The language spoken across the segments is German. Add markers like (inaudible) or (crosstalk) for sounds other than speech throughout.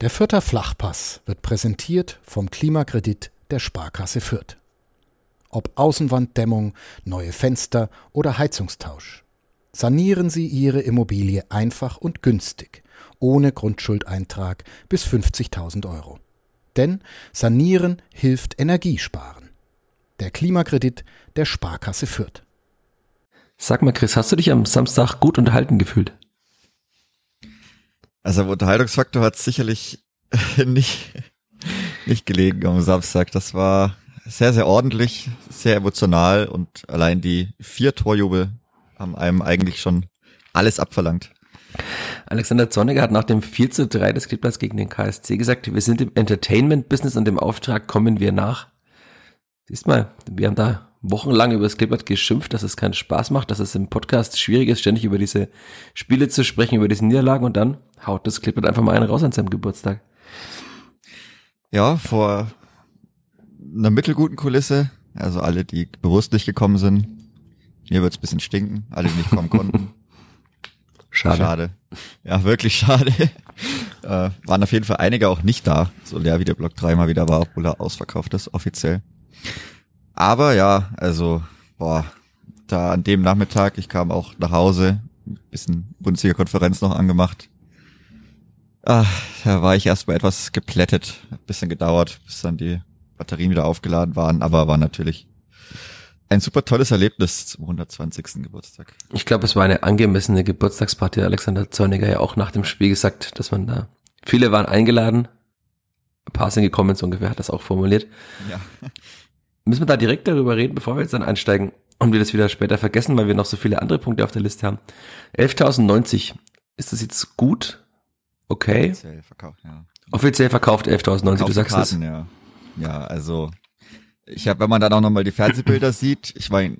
Der Fürther Flachpass wird präsentiert vom Klimakredit der Sparkasse Fürth. Ob Außenwanddämmung, neue Fenster oder Heizungstausch. Sanieren Sie Ihre Immobilie einfach und günstig, ohne Grundschuldeintrag bis 50.000 Euro. Denn Sanieren hilft Energiesparen. Der Klimakredit der Sparkasse Fürth. Sag mal, Chris, hast du dich am Samstag gut unterhalten gefühlt? Also am Unterhaltungsfaktor hat sicherlich (laughs) nicht, nicht gelegen am Samstag. Das war sehr, sehr ordentlich, sehr emotional und allein die vier Torjubel haben einem eigentlich schon alles abverlangt. Alexander Zorniger hat nach dem 4 zu 3 des Klippers gegen den KSC gesagt, wir sind im Entertainment-Business und dem Auftrag kommen wir nach. Siehst mal, wir haben da wochenlang über das Klippert geschimpft, dass es keinen Spaß macht, dass es im Podcast schwierig ist, ständig über diese Spiele zu sprechen, über diese Niederlagen und dann haut das Klippert einfach mal einen raus an seinem Geburtstag. Ja, vor einer mittelguten Kulisse, also alle, die bewusst nicht gekommen sind. Mir wird's bisschen stinken, alle, die nicht kommen konnten. (laughs) Schade. Schade. Ja, wirklich schade. äh, waren auf jeden Fall einige auch nicht da, so leer wie der Block 3 mal wieder war, obwohl er ausverkauft ist, offiziell. Aber ja, also, boah, da an dem Nachmittag, ich kam auch nach Hause, bisschen Bundesliga-Konferenz noch angemacht. Ah, da war ich erstmal etwas geplättet, bisschen gedauert, bis dann die Batterien wieder aufgeladen waren, aber war natürlich ein super tolles Erlebnis zum 120. Geburtstag. Ich glaube, es war eine angemessene Geburtstagsparty. Alexander Zorniger ja auch nach dem Spiel gesagt, dass man da, viele waren eingeladen, ein paar sind gekommen, so ungefähr hat das auch formuliert. Ja. Müssen wir da direkt darüber reden, bevor wir jetzt dann einsteigen und wir das wieder später vergessen, weil wir noch so viele andere Punkte auf der Liste haben. 11.090, ist das jetzt gut? Okay. Offiziell verkauft, ja. Offiziell verkauft 11.090, du sagst es. Karten, ja. Ja, also ich habe, wenn man dann auch nochmal die Fernsehbilder (clears throat) sieht, ich meine,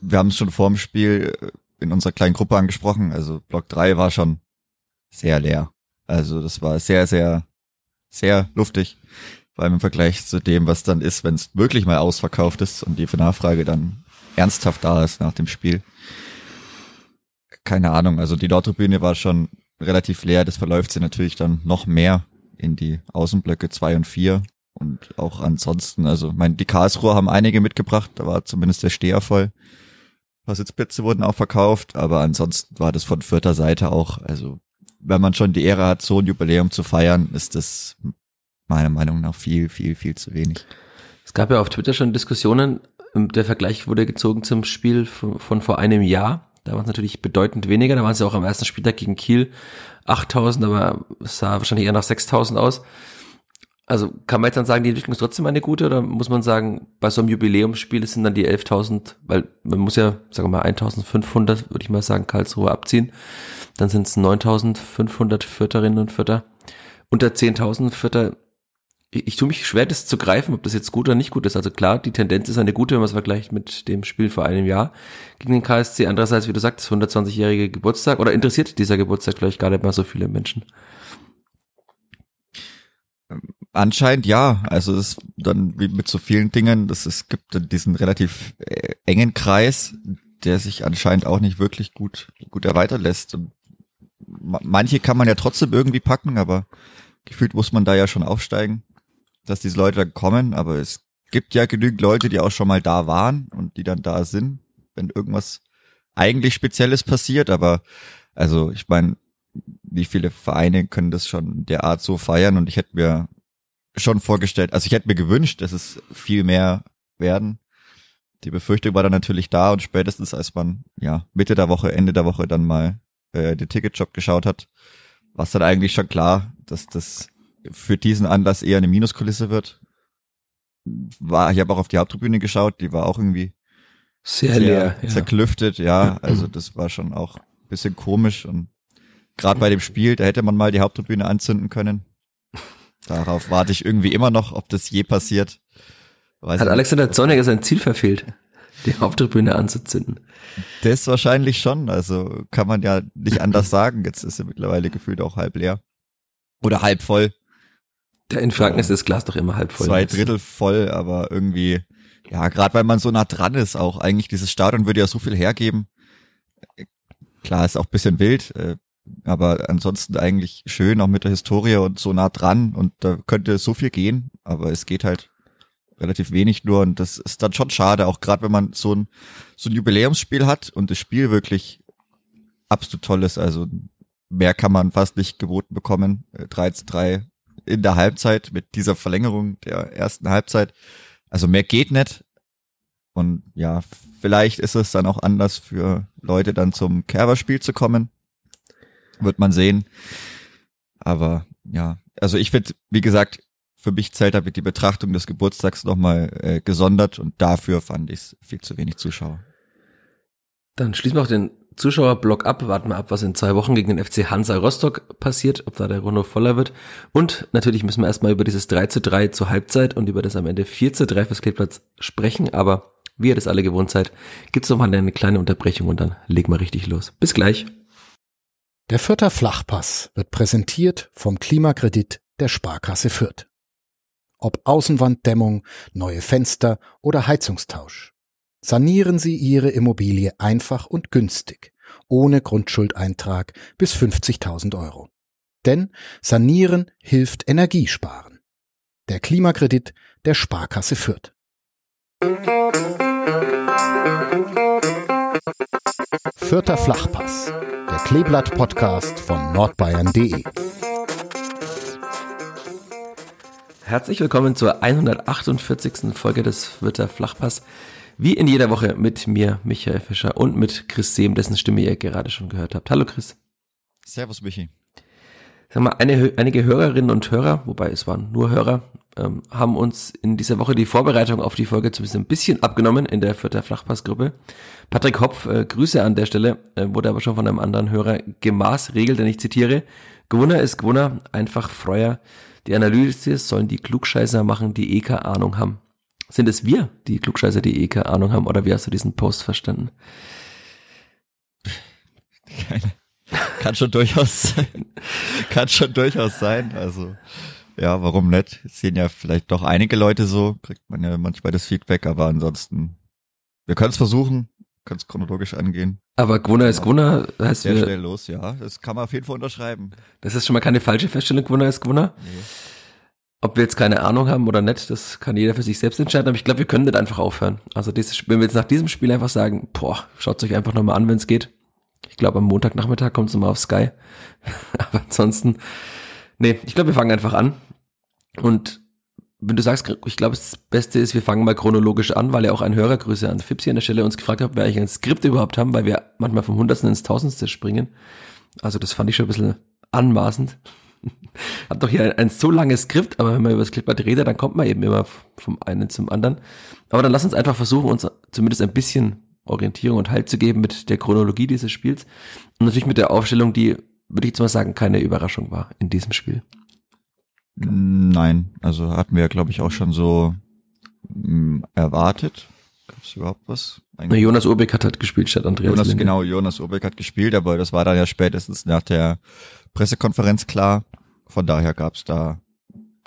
wir haben es schon vor dem Spiel äh, in unserer kleinen Gruppe angesprochen, also Block 3 war schon sehr leer. Also das war sehr, sehr, sehr luftig. Vor allem im Vergleich zu dem, was dann ist, wenn es wirklich mal ausverkauft ist und die Nachfrage dann ernsthaft da ist nach dem Spiel. Keine Ahnung, also die Nordtribüne war schon relativ leer, das verläuft sie natürlich dann noch mehr in die Außenblöcke 2 und 4 und auch ansonsten, also mein, die Karlsruher haben einige mitgebracht, da war zumindest der Steher voll. Ein paar Sitzplätze wurden auch verkauft, aber ansonsten war das von vierter Seite auch, also wenn man schon die Ehre hat, so ein Jubiläum zu feiern, ist das meiner Meinung nach viel, viel, viel zu wenig. Es gab ja auf Twitter schon Diskussionen, ähm, der Vergleich wurde gezogen zum Spiel von, von vor einem Jahr. Da waren es natürlich bedeutend weniger, da waren es ja auch am ersten Spieltag gegen Kiel 8000, aber es sah wahrscheinlich eher nach 6000 aus. Also kann man jetzt dann sagen, die Entwicklung ist trotzdem eine gute oder muss man sagen, bei so einem Jubiläumsspiel sind dann die 11.000, weil man muss ja, sagen wir mal 1.500, würde ich mal sagen, Karlsruhe abziehen. Dann sind es 9.500 Vierterinnen und Vierter. Unter 10.000 Vierter, ich, ich tue mich schwer, das zu greifen, ob das jetzt gut oder nicht gut ist. Also klar, die Tendenz ist eine gute, wenn man es vergleicht mit dem Spiel vor einem Jahr gegen den KSC. Andererseits, wie du sagst, 120-jährige Geburtstag oder interessiert dieser Geburtstag vielleicht gar nicht mal so viele Menschen? Anscheinend ja. Also es ist dann wie mit so vielen Dingen, dass es gibt diesen relativ äh, engen Kreis, der sich anscheinend auch nicht wirklich gut gut erweitern lässt. Manche kann man ja trotzdem irgendwie packen, aber gefühlt muss man da ja schon aufsteigen, dass diese Leute dann kommen. Aber es gibt ja genügend Leute, die auch schon mal da waren und die dann da sind, wenn irgendwas eigentlich Spezielles passiert. Aber also ich meine, wie viele Vereine können das schon derart so feiern? Und ich hätte mir schon vorgestellt, also ich hätte mir gewünscht, dass es viel mehr werden. Die Befürchtung war dann natürlich da und spätestens als man ja Mitte der Woche, Ende der Woche dann mal äh, den Ticketshop geschaut hat, war es dann eigentlich schon klar, dass das für diesen Anlass eher eine Minuskulisse wird. War, ich habe auch auf die Haupttribüne geschaut, die war auch irgendwie Sehr, sehr leer. Ja. Zerklüftet, ja. Also das war schon auch ein bisschen komisch und gerade bei dem Spiel, da hätte man mal die Haupttribüne anzünden können. Darauf warte ich irgendwie immer noch, ob das je passiert. Weiß Hat Alexander Zorniger sein Ziel verfehlt, die Haupttribüne anzuzünden? Das wahrscheinlich schon. Also kann man ja nicht anders (laughs) sagen. Jetzt ist sie mittlerweile gefühlt auch halb leer. Oder halb voll. Der in Franken ist das Glas doch immer halb voll. Zwei Drittel voll, aber irgendwie, ja, gerade weil man so nah dran ist, auch eigentlich dieses Stadion würde ja so viel hergeben. Klar, ist auch bisschen wild. Äh, aber ansonsten eigentlich schön, auch mit der Historie und so nah dran und da könnte so viel gehen, aber es geht halt relativ wenig nur und das ist dann schon schade, auch gerade wenn man so ein, so ein Jubiläumsspiel hat und das Spiel wirklich absolut toll ist, also mehr kann man fast nicht geboten bekommen, 3 zu 3 in der Halbzeit mit dieser Verlängerung der ersten Halbzeit, also mehr geht nicht. Und ja, vielleicht ist es dann auch anders für Leute dann zum Kerber-Spiel zu kommen, wird man sehen, aber ja, also ich finde, wie gesagt, für mich zählt damit die Betrachtung des Geburtstags nochmal äh, gesondert und dafür fand ich es viel zu wenig Zuschauer. Dann schließen wir auch den Zuschauerblock ab, warten wir ab, was in zwei Wochen gegen den FC Hansa Rostock passiert, ob da der Runde voller wird. Und natürlich müssen wir erstmal über dieses 3 zu 3 zur Halbzeit und über das am Ende 4 zu 3 fürs Kleebplatz sprechen, aber wie ihr das alle gewohnt seid, gibt's noch mal eine kleine Unterbrechung und dann legen wir richtig los. Bis gleich. Der Fürther Flachpass wird präsentiert vom Klimakredit der Sparkasse Fürth. Ob Außenwanddämmung, neue Fenster oder Heizungstausch. Sanieren Sie Ihre Immobilie einfach und günstig, ohne Grundschuldeintrag bis 50.000 Euro. Denn Sanieren hilft Energiesparen. Der Klimakredit der Sparkasse Fürth. Vierter Flachpass, der Kleeblatt-Podcast von nordbayern.de. Herzlich willkommen zur 148. Folge des Vierter Flachpass. Wie in jeder Woche mit mir, Michael Fischer, und mit Chris Sehm, dessen Stimme ihr gerade schon gehört habt. Hallo Chris. Servus Michi. Sag mal, eine, einige Hörerinnen und Hörer, wobei es waren nur Hörer, ähm, haben uns in dieser Woche die Vorbereitung auf die Folge zumindest ein bisschen abgenommen in der Vierter Flachpassgruppe. Patrick Hopf, äh, Grüße an der Stelle, äh, wurde aber schon von einem anderen Hörer gemaßregelt, denn ich zitiere, Gewinner ist Gewinner, einfach Freuer. Die Analyse sollen die Klugscheißer machen, die eh keine Ahnung haben. Sind es wir, die Klugscheißer, die eh keine Ahnung haben, oder wie hast du diesen Post verstanden? Keine. Kann schon durchaus sein. (laughs) Kann schon durchaus sein. Also, ja, warum nicht? sehen ja vielleicht doch einige Leute so, kriegt man ja manchmal das Feedback, aber ansonsten, wir können es versuchen, können es chronologisch angehen. Aber Gwunner ist Gwunner, heißt Sehr wir, schnell los, ja. Das kann man auf jeden Fall unterschreiben. das ist schon mal keine falsche Feststellung, Gwunner ist Gwunner. Nee. Ob wir jetzt keine Ahnung haben oder nicht, das kann jeder für sich selbst entscheiden, aber ich glaube, wir können nicht einfach aufhören. Also dieses, wenn wir jetzt nach diesem Spiel einfach sagen, boah, schaut euch einfach nochmal an, wenn es geht. Ich glaube, am Montagnachmittag kommt es nochmal auf Sky. (laughs) aber ansonsten, nee, ich glaube, wir fangen einfach an. Und wenn du sagst, ich glaube, das Beste ist, wir fangen mal chronologisch an, weil ja auch ein Hörergrüße an Fipsi an der Stelle uns gefragt hat, ob wir eigentlich ein Skript überhaupt haben, weil wir manchmal vom Hundertsten ins Tausendste springen. Also das fand ich schon ein bisschen anmaßend. (laughs) Hat doch hier ein, ein so langes Skript, aber wenn man über das Clipboard redet, dann kommt man eben immer vom einen zum anderen. Aber dann lass uns einfach versuchen, uns zumindest ein bisschen Orientierung und Halt zu geben mit der Chronologie dieses Spiels. Und natürlich mit der Aufstellung, die, würde ich jetzt mal sagen, keine Überraschung war in diesem Spiel. Nein, also hatten wir ja, glaube ich, auch schon so mh, erwartet. Gab es überhaupt was? Na, Jonas Urbeck hat halt gespielt statt Andreas Jonas, Linde. genau, Jonas Urbeck hat gespielt, aber das war dann ja spätestens nach der Pressekonferenz klar. Von daher gab es da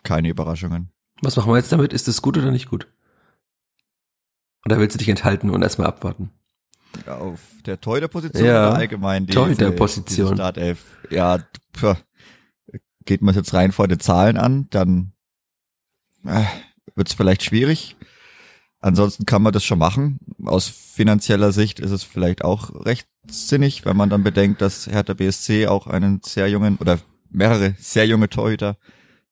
keine Überraschungen. Was machen wir jetzt damit? Ist das gut oder nicht gut? Oder willst du dich enthalten und erstmal abwarten? Auf der Torhüter-Position Ja, oder allgemein die Torhüter-Position. Startelf. Ja, pff, geht man es jetzt rein vor den Zahlen an, dann äh, wird es vielleicht schwierig. Ansonsten kann man das schon machen. Aus finanzieller Sicht ist es vielleicht auch recht sinnig, wenn man dann bedenkt, dass Hertha BSC auch einen sehr jungen oder mehrere sehr junge Torhüter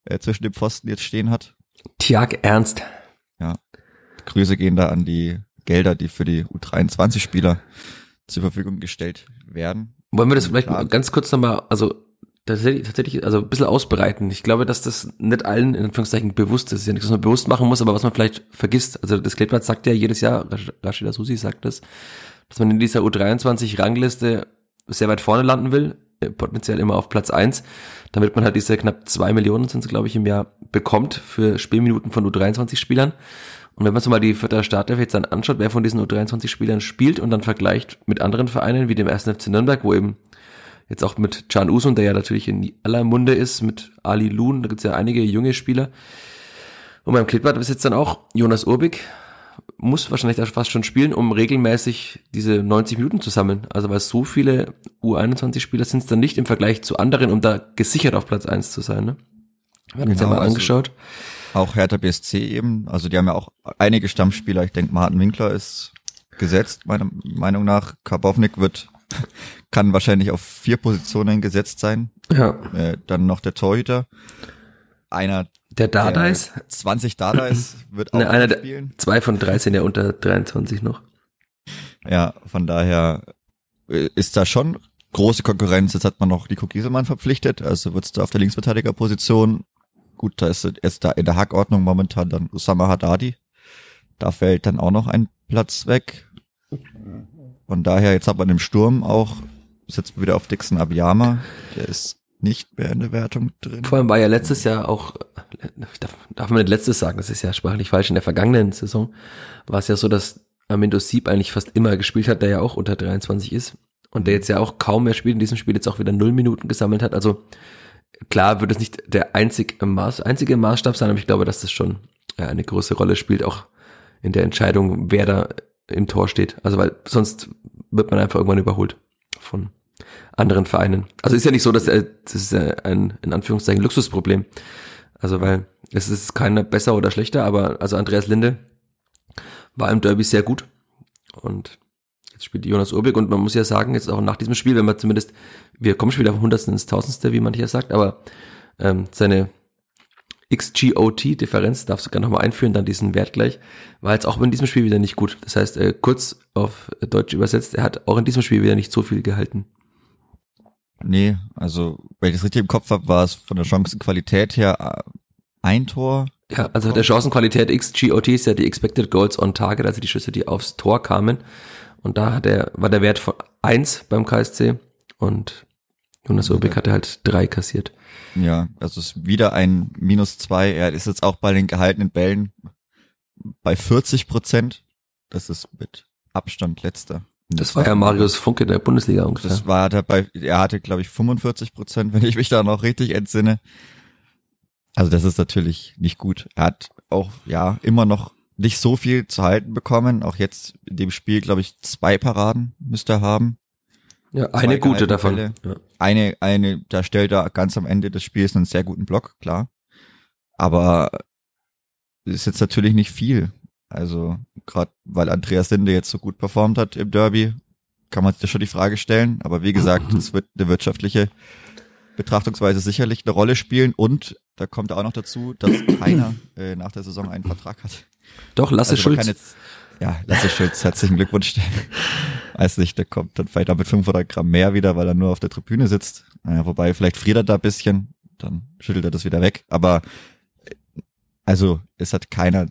äh, zwischen dem Pfosten jetzt stehen hat. Tiag Ernst. Grüße gehen da an die Gelder, die für die U23-Spieler zur Verfügung gestellt werden. Wollen wir das vielleicht mal ganz kurz nochmal, also tatsächlich, tatsächlich, also ein bisschen ausbreiten. Ich glaube, dass das nicht allen in Anführungszeichen bewusst ist. Ja nichts, was man bewusst machen muss, aber was man vielleicht vergisst. Also das Kleeblatt sagt ja jedes Jahr, Rash- Rashida Susi sagt das, dass man in dieser U23-Rangliste sehr weit vorne landen will, äh, potenziell immer auf Platz eins, damit man halt diese knapp zwei Millionen sind glaube ich, im Jahr bekommt für Spielminuten von U23-Spielern. Und wenn man sich mal die vierte Startelf jetzt dann anschaut, wer von diesen U23-Spielern spielt und dann vergleicht mit anderen Vereinen wie dem 1. FC Nürnberg, wo eben jetzt auch mit Can Usun, der ja natürlich in aller Munde ist, mit Ali Loon, da gibt's ja einige junge Spieler. Und beim Klippert ist jetzt dann auch Jonas Urbig, muss wahrscheinlich auch fast schon spielen, um regelmäßig diese 90 Minuten zu sammeln. Also weil so viele U21-Spieler sind es dann nicht im Vergleich zu anderen, um da gesichert auf Platz eins zu sein. Ne? Wir haben uns Genau, ja mal also- angeschaut. Auch Hertha BSC eben. Also die haben ja auch einige Stammspieler. Ich denke, Martin Winkler ist gesetzt, meiner Meinung nach. Karbovnik wird, (laughs) kann wahrscheinlich auf vier Positionen gesetzt sein. Ja. Äh, dann noch der Torhüter. Einer Der Dardais, der 20 Dardais wird auch Ne, einer der- spielen. zwei von 13 ja unter 23 noch. Ja, von daher äh, ist da schon große Konkurrenz. Jetzt hat man noch Nico Gieselmann verpflichtet, also wird's da auf der Linksverteidigerposition. Gut, da ist, ist da in der Hackordnung momentan dann Usama Haddadi. Da fällt dann auch noch ein Platz weg. Von daher, jetzt hat man im Sturm auch, setzt man wieder auf Dixon Abiyama. Der ist nicht mehr in der Wertung drin. Vor allem war ja letztes Jahr auch, darf, darf man nicht letztes sagen, das ist ja sprachlich falsch, in der vergangenen Saison war es ja so, dass Amindo Sieb eigentlich fast immer gespielt hat, der ja auch unter 23 ist und der jetzt ja auch kaum mehr spielt, in diesem Spiel jetzt auch wieder null Minuten gesammelt hat. Also klar wird es nicht der einzig Maß, einzige Maßstab sein, aber ich glaube, dass das schon ja, eine große Rolle spielt, auch in der Entscheidung, wer da im Tor steht. Also weil sonst wird man einfach irgendwann überholt von anderen Vereinen. Also ist ja nicht so, dass er, das ist ja ein, in Anführungszeichen, Luxusproblem. Also weil es ist keiner besser oder schlechter, aber also Andreas Linde war im Derby sehr gut und jetzt spielt Jonas Urbig und man muss ja sagen, jetzt auch nach diesem Spiel, wenn man zumindest, wir kommen schon wieder vom Hundertsten ins Tausendste, wie man hier sagt, aber ähm, seine XGOT-Differenz, darfst du gerne nochmal einführen, dann diesen Wert gleich, war jetzt auch in diesem Spiel wieder nicht gut. Das heißt, äh, kurz auf Deutsch übersetzt, er hat auch in diesem Spiel wieder nicht so viel gehalten. Nee, also, wenn ich das richtig im Kopf habe, war es von der Chancenqualität her äh, ein Tor. Ja, also der Chancenqualität XGOT ist ja die Expected Goals on Target, also die Schüsse, die aufs Tor kamen. Und da hat er, war der Wert von eins beim KSC und Jonas Urbik hatte halt drei kassiert. Ja, also es ist wieder ein Minus zwei. Er ist jetzt auch bei den gehaltenen Bällen bei 40 Prozent. Das ist mit Abstand letzter. Das war ja Marius Funke der Bundesliga ungefähr. Das war dabei, er hatte, glaube ich, 45 Prozent, wenn ich mich da noch richtig entsinne. Also das ist natürlich nicht gut. Er hat auch, ja, immer noch nicht so viel zu halten bekommen. Auch jetzt in dem Spiel, glaube ich, zwei Paraden müsste er haben. ja, eine zwei gute davon. Ja. Eine, eine, da stellt er ganz am Ende des Spiels einen sehr guten Block, klar. Aber ist jetzt natürlich nicht viel. Also gerade weil Andreas Linde jetzt so gut performt hat im Derby, kann man sich da schon die Frage stellen. Aber wie gesagt, (laughs) es wird eine wirtschaftliche Betrachtungsweise sicherlich eine Rolle spielen. Und da kommt auch noch dazu, dass (clears throat) keiner äh, nach der Saison einen Vertrag hat. Doch, Lasse Also Schulz. Jetzt, ja, Lasse Schulz, herzlichen Glückwunsch. (laughs) Weiß nicht, der kommt dann vielleicht auch mit 500 Gramm mehr wieder, weil er nur auf der Tribüne sitzt. Naja, wobei, vielleicht friert er da ein bisschen, dann schüttelt er das wieder weg. Aber äh, also es hat keiner,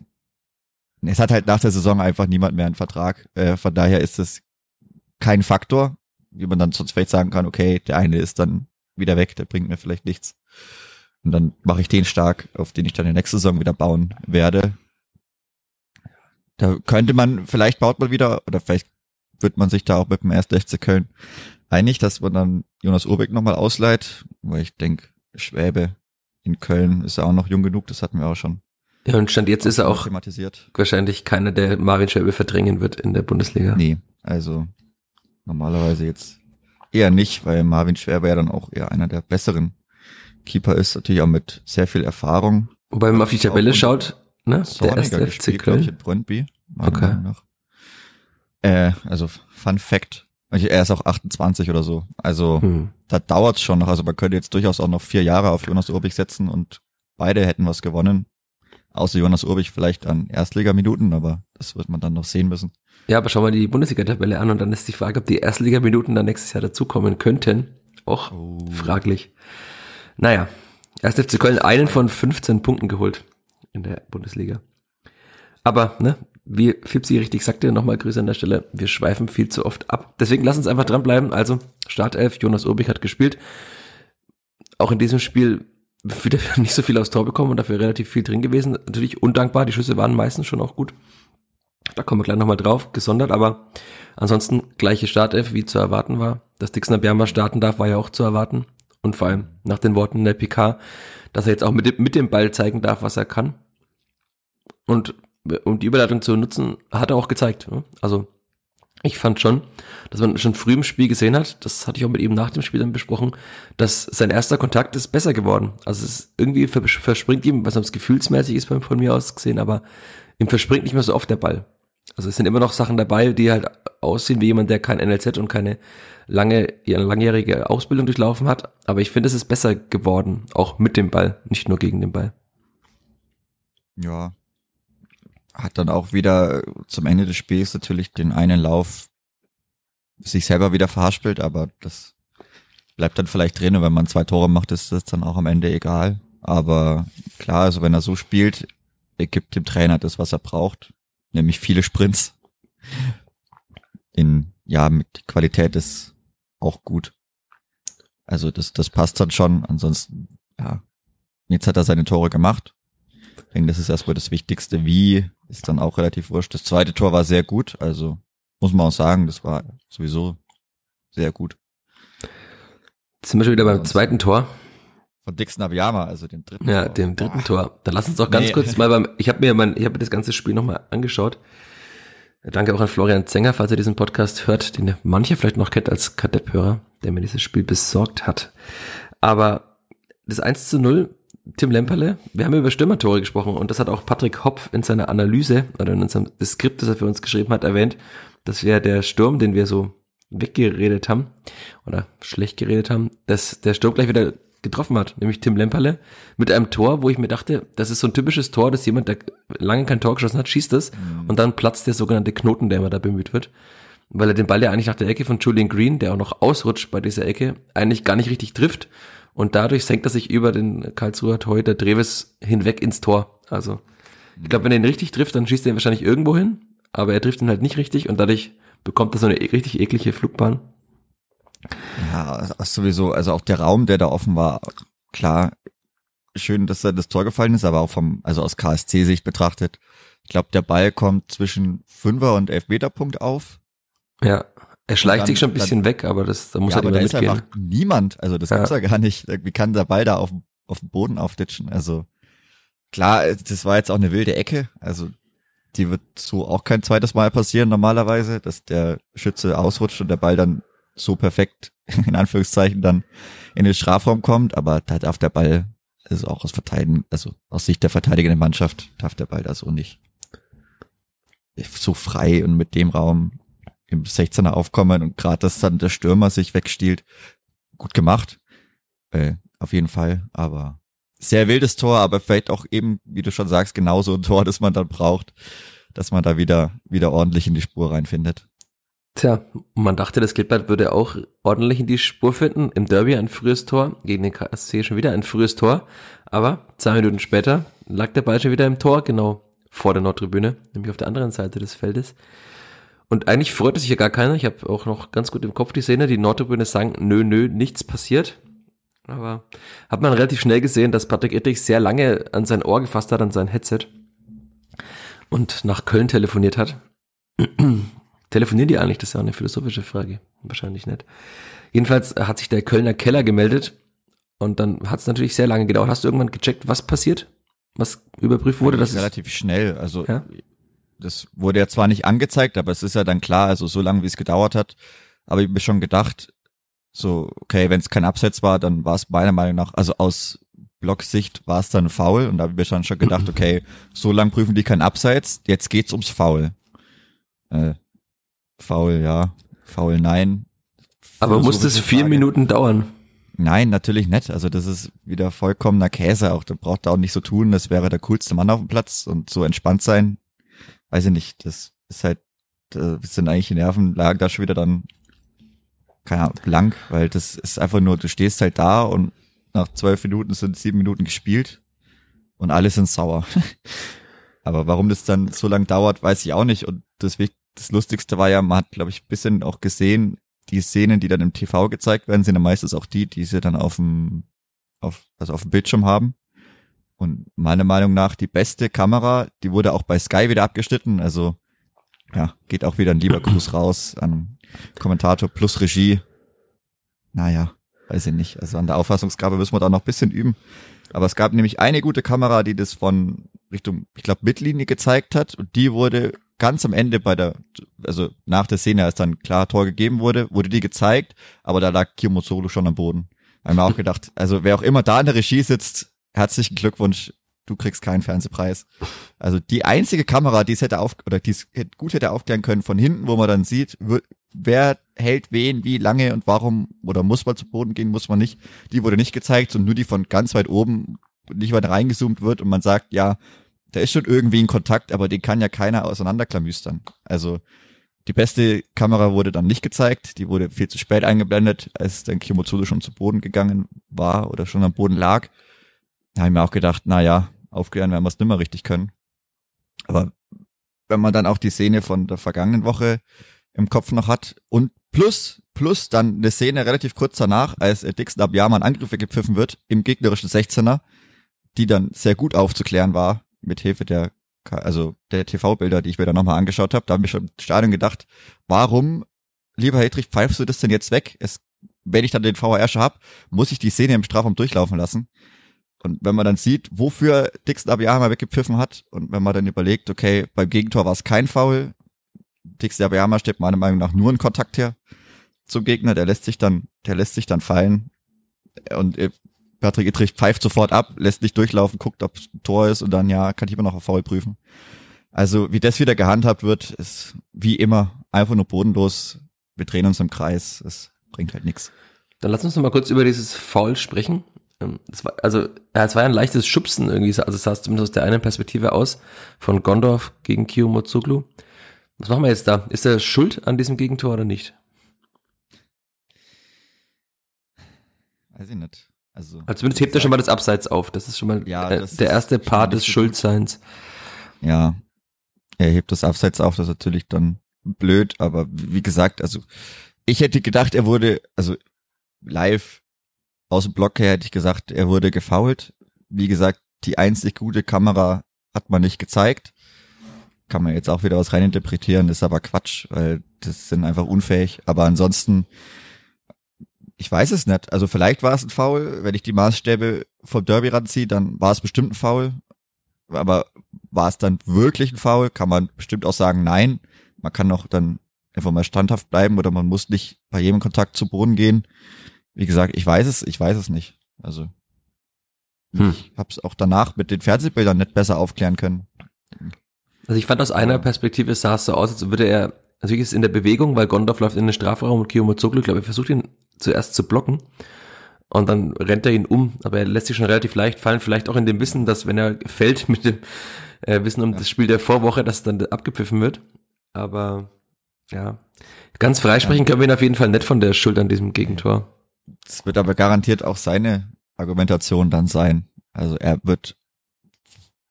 es hat halt nach der Saison einfach niemand mehr einen Vertrag. Äh, von daher ist es kein Faktor, wie man dann sonst vielleicht sagen kann, okay, der eine ist dann wieder weg, der bringt mir vielleicht nichts. Und dann mache ich den stark, auf den ich dann in der nächsten Saison wieder bauen werde. Da könnte man, vielleicht baut man wieder, oder vielleicht wird man sich da auch mit dem 1. FC Köln einig, dass man dann Jonas Urbeck nochmal ausleiht, weil ich denke, Schwäbe in Köln ist ja auch noch jung genug, das hatten wir auch schon Ja, und Stand jetzt ist er auch thematisiert. wahrscheinlich keiner, der Marvin Schwäbe verdrängen wird in der Bundesliga. Nee, also normalerweise jetzt eher nicht, weil Marvin Schwäbe ja dann auch eher einer der besseren Keeper ist, natürlich auch mit sehr viel Erfahrung. Wobei, man auf die Tabelle schaut, ne, der erste FC Köln. Brøndby. Okay. Äh, also Fun Fact, er ist auch 28 oder so. Also Hm. da dauert's schon noch. Also man könnte jetzt durchaus auch noch vier Jahre auf Jonas Urbich setzen und beide hätten was gewonnen. Außer Jonas Urbich vielleicht an Erstligaminuten, aber das wird man dann noch sehen müssen. Ja, aber schau mal die Bundesliga-Tabelle an und dann ist die Frage, ob die Erstligaminuten dann nächstes Jahr dazukommen könnten. Auch Oh. fraglich. Naja, erst FC Köln einen von 15 Punkten geholt in der Bundesliga. Aber, ne, wie Fipsi richtig sagte, nochmal Grüße an der Stelle, wir schweifen viel zu oft ab. Deswegen lass uns einfach dranbleiben. Also, Startelf, Jonas Urbich hat gespielt. Auch in diesem Spiel wieder nicht so viel aufs Tor bekommen und dafür relativ viel drin gewesen. Natürlich undankbar, die Schüsse waren meistens schon auch gut. Da kommen wir gleich nochmal drauf, gesondert, aber ansonsten gleiche Startelf, wie zu erwarten war. Dass Dixner Bärmer starten darf, war ja auch zu erwarten. Und vor allem nach den Worten der PK, dass er jetzt auch mit dem, mit dem Ball zeigen darf, was er kann. Und um die Überleitung zu nutzen, hat er auch gezeigt. Ne? Also ich fand schon, dass man schon früh im Spiel gesehen hat, das hatte ich auch mit ihm nach dem Spiel dann besprochen, dass sein erster Kontakt ist besser geworden. Also es ist irgendwie verspringt ihm, was es gefühlsmäßig ist von mir aus gesehen, aber ihm verspringt nicht mehr so oft der Ball. Also es sind immer noch Sachen dabei, die halt aussehen wie jemand, der kein NLZ und keine lange, langjährige Ausbildung durchlaufen hat. Aber ich finde, es ist besser geworden, auch mit dem Ball, nicht nur gegen den Ball. Ja, hat dann auch wieder zum Ende des Spiels natürlich den einen Lauf sich selber wieder verhaspelt, aber das bleibt dann vielleicht drin und wenn man zwei Tore macht, ist das dann auch am Ende egal. Aber klar, also wenn er so spielt, er gibt dem Trainer das, was er braucht, nämlich viele Sprints. In, ja, mit Qualität ist auch gut. Also das, das passt dann schon. Ansonsten, ja, jetzt hat er seine Tore gemacht. Ich denke, das ist erstmal das Wichtigste. Wie ist dann auch relativ wurscht. Das zweite Tor war sehr gut, also muss man auch sagen, das war sowieso sehr gut. Jetzt sind wir schon wieder beim zweiten Tor. Von Dixon Abiyama, also dem dritten Ja, Tor. dem dritten Boah. Tor. Dann lass uns doch ganz nee. kurz mal beim, ich habe mir mein, ich habe mir das ganze Spiel nochmal angeschaut. Danke auch an Florian Zenger, falls er diesen Podcast hört, den manche vielleicht noch kennt als Kadetthörer, der mir dieses Spiel besorgt hat. Aber das 1 zu 0 Tim Lemperle, wir haben über Stürmertore gesprochen und das hat auch Patrick Hopf in seiner Analyse oder in unserem Skript, das er für uns geschrieben hat, erwähnt. Das wäre der Sturm, den wir so weggeredet haben oder schlecht geredet haben, dass der Sturm gleich wieder getroffen hat, nämlich Tim Lemperle mit einem Tor, wo ich mir dachte, das ist so ein typisches Tor, dass jemand, der lange kein Tor geschossen hat, schießt es mhm. und dann platzt der sogenannte Knoten, der immer da bemüht wird, weil er den Ball ja eigentlich nach der Ecke von Julian Green, der auch noch ausrutscht bei dieser Ecke, eigentlich gar nicht richtig trifft und dadurch senkt er sich über den Karlsruher Torhüter Dreves hinweg ins Tor. Also ich glaube, wenn er ihn richtig trifft, dann schießt er ihn wahrscheinlich irgendwo hin, aber er trifft ihn halt nicht richtig und dadurch bekommt er so eine e-, richtig eklige Flugbahn. Ja, sowieso, also auch der Raum, der da offen war, klar, schön, dass er das Tor gefallen ist, aber auch vom, also aus KSC-Sicht betrachtet, ich glaube, der Ball kommt zwischen Fünfer und Elfmeterpunkt auf. Ja. Er schleicht dann, sich schon ein bisschen dann, weg, aber das, da muss ja, er aber da mitgehen. ist einfach niemand. Also das ja. gibt's ja gar nicht. Wie kann der Ball da auf, auf dem Boden aufditschen? Also klar, das war jetzt auch eine wilde Ecke. Also die wird so auch kein zweites Mal passieren normalerweise, dass der Schütze ausrutscht und der Ball dann so perfekt, (laughs) in Anführungszeichen, dann in den Strafraum kommt. Aber da darf der Ball, also auch aus Verteidigen, also aus Sicht der verteidigenden Mannschaft, darf der Ball da so nicht so frei und mit dem Raum im 16er aufkommen und gerade, dass dann der Stürmer sich wegstiehlt, gut gemacht. Äh, auf jeden Fall, aber sehr wildes Tor, aber vielleicht auch eben, wie du schon sagst, genauso ein Tor, das man dann braucht, dass man da wieder, wieder ordentlich in die Spur reinfindet. Tja, man dachte, das Gilbert würde auch ordentlich in die Spur finden. Im Derby ein frühes Tor, gegen den KSC schon wieder ein frühes Tor. Aber zwei Minuten später lag der Ball schon wieder im Tor, genau vor der Nordtribüne, nämlich auf der anderen Seite des Feldes. Und eigentlich freut es sich ja gar keiner. Ich habe auch noch ganz gut im Kopf die Szene. Die Nordtribüne sagen, nö, nö, nichts passiert. Aber hat man relativ schnell gesehen, dass Patrick Ittrich sehr lange an sein Ohr gefasst hat, an sein Headset und nach Köln telefoniert hat. (clears throat) Telefonieren die eigentlich? Das ist ja eine philosophische Frage. Wahrscheinlich nicht. Jedenfalls hat sich der Kölner Keller gemeldet und dann hat es natürlich sehr lange gedauert. Hast du irgendwann gecheckt, was passiert? Was überprüft wurde? Das relativ schnell. Also ja? Das wurde ja zwar nicht angezeigt, aber es ist ja dann klar, also so lange wie es gedauert hat, aber ich habe mir schon gedacht, so, okay, wenn es kein Abseits war, dann war es meiner Meinung nach, also aus Blocksicht war es dann faul und da habe ich mir schon schon gedacht, (clears throat) okay, so lang prüfen die kein Abseits, jetzt geht's ums Foul. Äh, faul, ja, faul, nein. Aber muss das vier Frage. Minuten dauern? Nein, natürlich nicht. Also das ist wieder vollkommener Käse auch. Da braucht er auch nicht so tun, das wäre der coolste Mann auf dem Platz und so entspannt sein weiß ich nicht, das ist halt, das sind eigentlich die Nervenlagen da schon wieder dann, keine Ahnung, blank, weil das ist einfach nur, du stehst halt da und nach zwölf Minuten sind sieben Minuten gespielt und alle sind sauer. (laughs) Aber warum das dann so lang dauert, weiß ich auch nicht. Und das, das Lustigste war ja, man hat, glaube ich, bisschen auch gesehen, die Szenen, die dann im TV gezeigt werden, sind ja meistens auch die, die sie dann auf dem, auf, also auf dem Bildschirm haben. Und meiner Meinung nach die beste Kamera, die wurde auch bei Sky wieder abgeschnitten. Also ja, geht auch wieder ein lieber Gruß raus an Kommentator plus Regie. Naja, weiß ich nicht. Also an der Auffassungsgabe müssen wir da noch ein bisschen üben. Aber es gab nämlich eine gute Kamera, die das von Richtung, ich glaube, Mittellinie gezeigt hat und die wurde ganz am Ende bei der, also nach der Szene, als dann klar Tor gegeben wurde, wurde die gezeigt, aber da lag Kimo Solo schon am Boden. Wir auch gedacht, also wer auch immer da in der Regie sitzt, herzlichen Glückwunsch, du kriegst keinen Fernsehpreis. Also die einzige Kamera, die es hätte auf, oder die es gut hätte aufklären können von hinten, wo man dann sieht, wer hält wen, wie lange und warum, oder muss man zu Boden gehen, muss man nicht, die wurde nicht gezeigt, sondern nur die von ganz weit oben nicht weiter reingezoomt wird und man sagt, ja, da ist schon irgendwie ein Kontakt, aber den kann ja keiner auseinanderklamüstern. Also die beste Kamera wurde dann nicht gezeigt, die wurde viel zu spät eingeblendet, als dann Kimotsulu schon zu Boden gegangen war oder schon am Boden lag. Da habe ich mir auch gedacht, na ja, aufklären werden wir es nimmer richtig können. Aber wenn man dann auch die Szene von der vergangenen Woche im Kopf noch hat und plus, plus dann eine Szene relativ kurz danach, als Dixon Abiyama an Angriffe gepfiffen wird im gegnerischen 16er, die dann sehr gut aufzuklären war, mit Hilfe der, also der TV-Bilder, die ich mir dann nochmal angeschaut habe, da habe ich schon im Stadion gedacht, warum, lieber Hedrich, pfeifst du das denn jetzt weg? Es, wenn ich dann den VHR schon hab, muss ich die Szene im Strafraum durchlaufen lassen. Und wenn man dann sieht, wofür Dixon Abiyama weggepfiffen hat und wenn man dann überlegt, okay, beim Gegentor war es kein Foul, Dixon Abiyama steht meiner Meinung nach nur in Kontakt her zum Gegner, der lässt sich dann, der lässt sich dann fallen und äh, Patrick Ittrich pfeift sofort ab, lässt nicht durchlaufen, guckt, ob es ein Tor ist und dann, ja, kann ich immer noch auf Foul prüfen. Also, wie das wieder gehandhabt wird, ist wie immer einfach nur bodenlos. Wir drehen uns im Kreis. Es bringt halt nichts. Dann lass uns noch mal kurz über dieses Foul sprechen. Ähm, war, also, es war ja ein leichtes Schubsen irgendwie, also es sah zumindest aus der einen Perspektive aus, von Gondorf gegen Kio Mozuglu. Was machen wir jetzt da? Ist er schuld an diesem Gegentor oder nicht? Weiß ich nicht. Also, also zumindest hebt er schon mal das Abseits auf. Das ist schon mal ja, äh, der erste Part des Schuldseins. Ja, er hebt das Abseits auf, das ist natürlich dann blöd, aber wie gesagt, also ich hätte gedacht, er wurde, also live aus dem Block her hätte ich gesagt, er wurde gefault. Wie gesagt, die einzig gute Kamera hat man nicht gezeigt. Kann man jetzt auch wieder was reininterpretieren, ist aber Quatsch, weil das sind einfach unfähig. Aber ansonsten ich weiß es nicht. Also vielleicht war es ein Foul. Wenn ich die Maßstäbe vom Derby ranziehe, dann war es bestimmt ein Foul. Aber war es dann wirklich ein Foul? Kann man bestimmt auch sagen, nein. Man kann auch dann einfach mal standhaft bleiben oder man muss nicht bei jedem Kontakt zu Boden gehen. Wie gesagt, ich weiß es, ich weiß es nicht. Also hm. ich habe es auch danach mit den Fernsehbildern nicht besser aufklären können. Also ich fand aus einer Perspektive sah es so aus, als würde er, also ist in der Bewegung, weil Gondorf läuft in den Strafraum und Kiyomazoglu, glaube ich, versucht ihn zuerst zu blocken. Und dann rennt er ihn um, aber er lässt sich schon relativ leicht fallen, vielleicht auch in dem Wissen, dass wenn er fällt mit dem äh, Wissen um ja. das Spiel der Vorwoche, dass dann abgepfiffen wird. Aber ja, ganz freisprechen ja. können wir ihn auf jeden Fall nicht von der Schuld an diesem Gegentor. Das wird aber garantiert auch seine Argumentation dann sein. Also er wird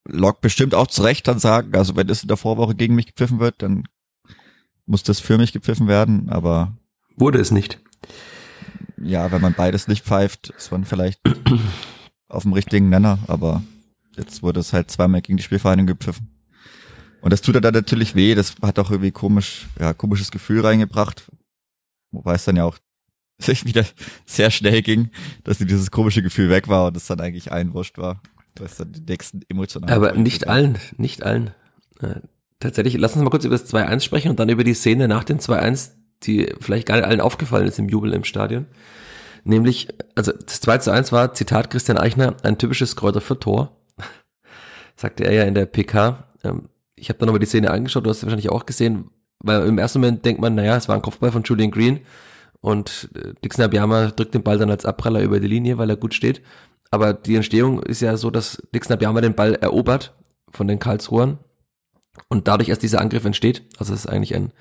Lok bestimmt auch zu Recht dann sagen, also wenn es in der Vorwoche gegen mich gepfiffen wird, dann muss das für mich gepfiffen werden, aber wurde es nicht ja, wenn man beides nicht pfeift, ist man vielleicht (clears throat) auf dem richtigen Nenner, aber jetzt wurde es halt zweimal gegen die Spielvereinigung gepfiffen. Und das tut er dann natürlich weh, das hat auch irgendwie komisch, ja, komisches Gefühl reingebracht. Wobei es dann ja auch sich wieder sehr schnell ging, dass dieses komische Gefühl weg war und es dann eigentlich allen wurscht war. Das dann die nächsten emotionalen. Aber nicht allen, nicht allen. Äh, tatsächlich, lass uns mal kurz über das 2-1 sprechen und dann über die Szene nach dem 2-1, die vielleicht gar nicht allen aufgefallen ist im Jubel im Stadion. Nämlich, also das 2 zu 1 war, Zitat Christian Eichner, ein typisches Kräuter für Tor. (laughs) Sagte er ja in der PK. Ähm, ich habe dann nochmal die Szene angeschaut, du hast sie wahrscheinlich auch gesehen, weil im ersten Moment denkt man, naja, es war ein Kopfball von Julian Green und äh, Dixon Abiyama drückt den Ball dann als Abpraller über die Linie, weil er gut steht. Aber die Entstehung ist ja so, dass Dixon Abiyama den Ball erobert von den Karlsruhern und dadurch erst dieser Angriff entsteht. Also es ist eigentlich ein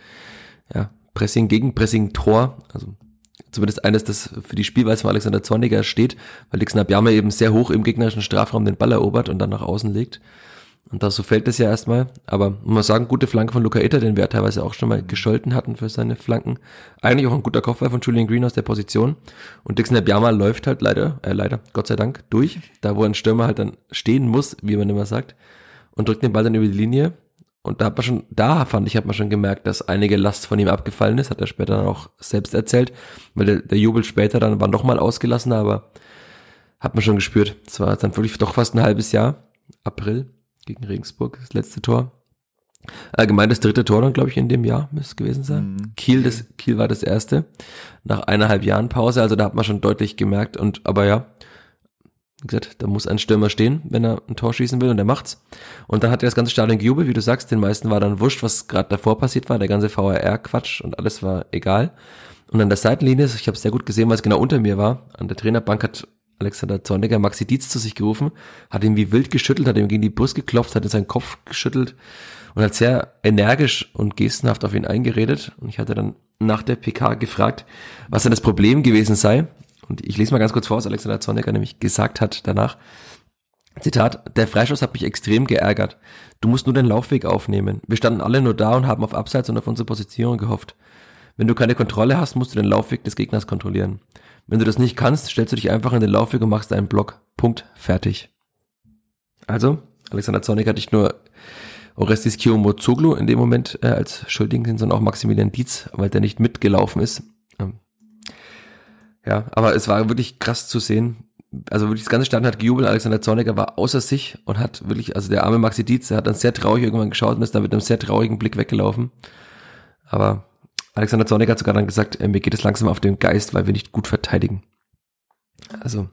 ja, Pressing gegen Pressing Tor, also zumindest eines, das für die Spielweise von Alexander Zorniger steht, weil Alexander Bjame eben sehr hoch im gegnerischen Strafraum den Ball erobert und dann nach außen legt. Und da so fällt es ja erstmal. Aber man muss sagen, gute Flanke von Luca Itter, den wir teilweise auch schon mal gescholten hatten für seine Flanken. Eigentlich auch ein guter Kopfball von Julian Green aus der Position. Und Dixon Biama läuft halt leider, äh, leider, Gott sei Dank, durch. Da, wo ein Stürmer halt dann stehen muss, wie man immer sagt. Und drückt den Ball dann über die Linie. Und da hat man schon, da fand ich, hat man schon gemerkt, dass einige Last von ihm abgefallen ist, hat er später dann auch selbst erzählt, weil der, der Jubel später dann war nochmal ausgelassen, aber hat man schon gespürt. Es war dann wirklich doch fast ein halbes Jahr, April. Gegen Regensburg, das letzte Tor. Allgemein das dritte Tor dann, glaube ich, in dem Jahr müsste es gewesen sein. Mhm. Kiel, das, Kiel war das erste. Nach eineinhalb Jahren Pause, also da hat man schon deutlich gemerkt und, aber ja, wie gesagt, da muss ein Stürmer stehen, wenn er ein Tor schießen will und er macht's. Und dann hat er das ganze Stadion gejubelt, wie du sagst, den meisten war dann wurscht, was gerade davor passiert war, der ganze VRR-Quatsch und alles war egal. Und an der Seitenlinie, ich habe es sehr gut gesehen, weil es genau unter mir war, an der Trainerbank hat Alexander Zorniger Maxi Dietz zu sich gerufen, hat ihn wie wild geschüttelt, hat ihm gegen die Brust geklopft, hat in seinen Kopf geschüttelt und hat sehr energisch und gestenhaft auf ihn eingeredet. Und ich hatte dann nach der PK gefragt, was denn das Problem gewesen sei. Und ich lese mal ganz kurz vor, was Alexander Zorniger nämlich gesagt hat danach. Zitat, der Freischuss hat mich extrem geärgert. Du musst nur den Laufweg aufnehmen. Wir standen alle nur da und haben auf Abseits und auf unsere Position gehofft. Wenn du keine Kontrolle hast, musst du den Laufweg des Gegners kontrollieren. Wenn du das nicht kannst, stellst du dich einfach in den Laufweg und machst einen Block. Punkt. Fertig. Also, Alexander Zornig hat nicht nur Orestis Kiyomozoglu in dem Moment äh, als Schuldigen, sondern auch Maximilian Dietz, weil der nicht mitgelaufen ist. Ähm, ja, aber es war wirklich krass zu sehen. Also wirklich das ganze Stadion hat gejubelt. Alexander Zorniger war außer sich und hat wirklich, also der arme Maxi Dietz, der hat dann sehr traurig irgendwann geschaut und ist dann mit einem sehr traurigen Blick weggelaufen. Aber Alexander Zorniger hat sogar dann gesagt, äh, mir geht es langsam auf den Geist, weil wir nicht gut verteidigen. Also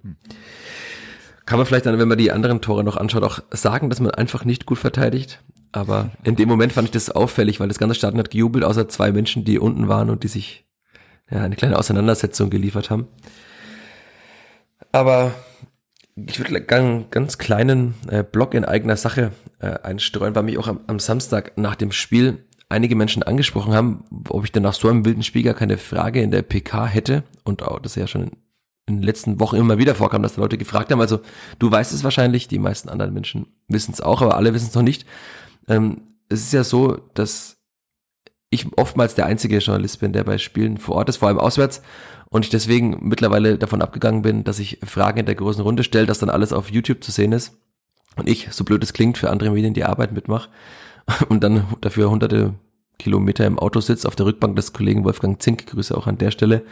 kann man vielleicht dann, wenn man die anderen Tore noch anschaut, auch sagen, dass man einfach nicht gut verteidigt. Aber in dem Moment fand ich das auffällig, weil das ganze Stadion hat gejubelt, außer zwei Menschen, die unten waren und die sich ja, eine kleine Auseinandersetzung geliefert haben. Aber ich würde einen ganz kleinen äh, Block in eigener Sache äh, einstreuen, weil mich auch am, am Samstag nach dem Spiel einige Menschen angesprochen haben, ob ich denn nach so einem wilden Spiel gar keine Frage in der PK hätte und auch das ja schon in den letzten Wochen immer wieder vorkam, dass da Leute gefragt haben. Also du weißt es wahrscheinlich, die meisten anderen Menschen wissen es auch, aber alle wissen es noch nicht. Ähm, es ist ja so, dass ich oftmals der einzige Journalist bin, der bei Spielen vor Ort ist, vor allem auswärts, und ich deswegen mittlerweile davon abgegangen bin, dass ich Fragen in der großen Runde stelle, dass dann alles auf YouTube zu sehen ist und ich, so blöd es klingt, für andere Medien die Arbeit mitmache (laughs) und dann dafür hunderte Kilometer im Auto sitzt, auf der Rückbank des Kollegen Wolfgang Zink, Grüße auch an der Stelle.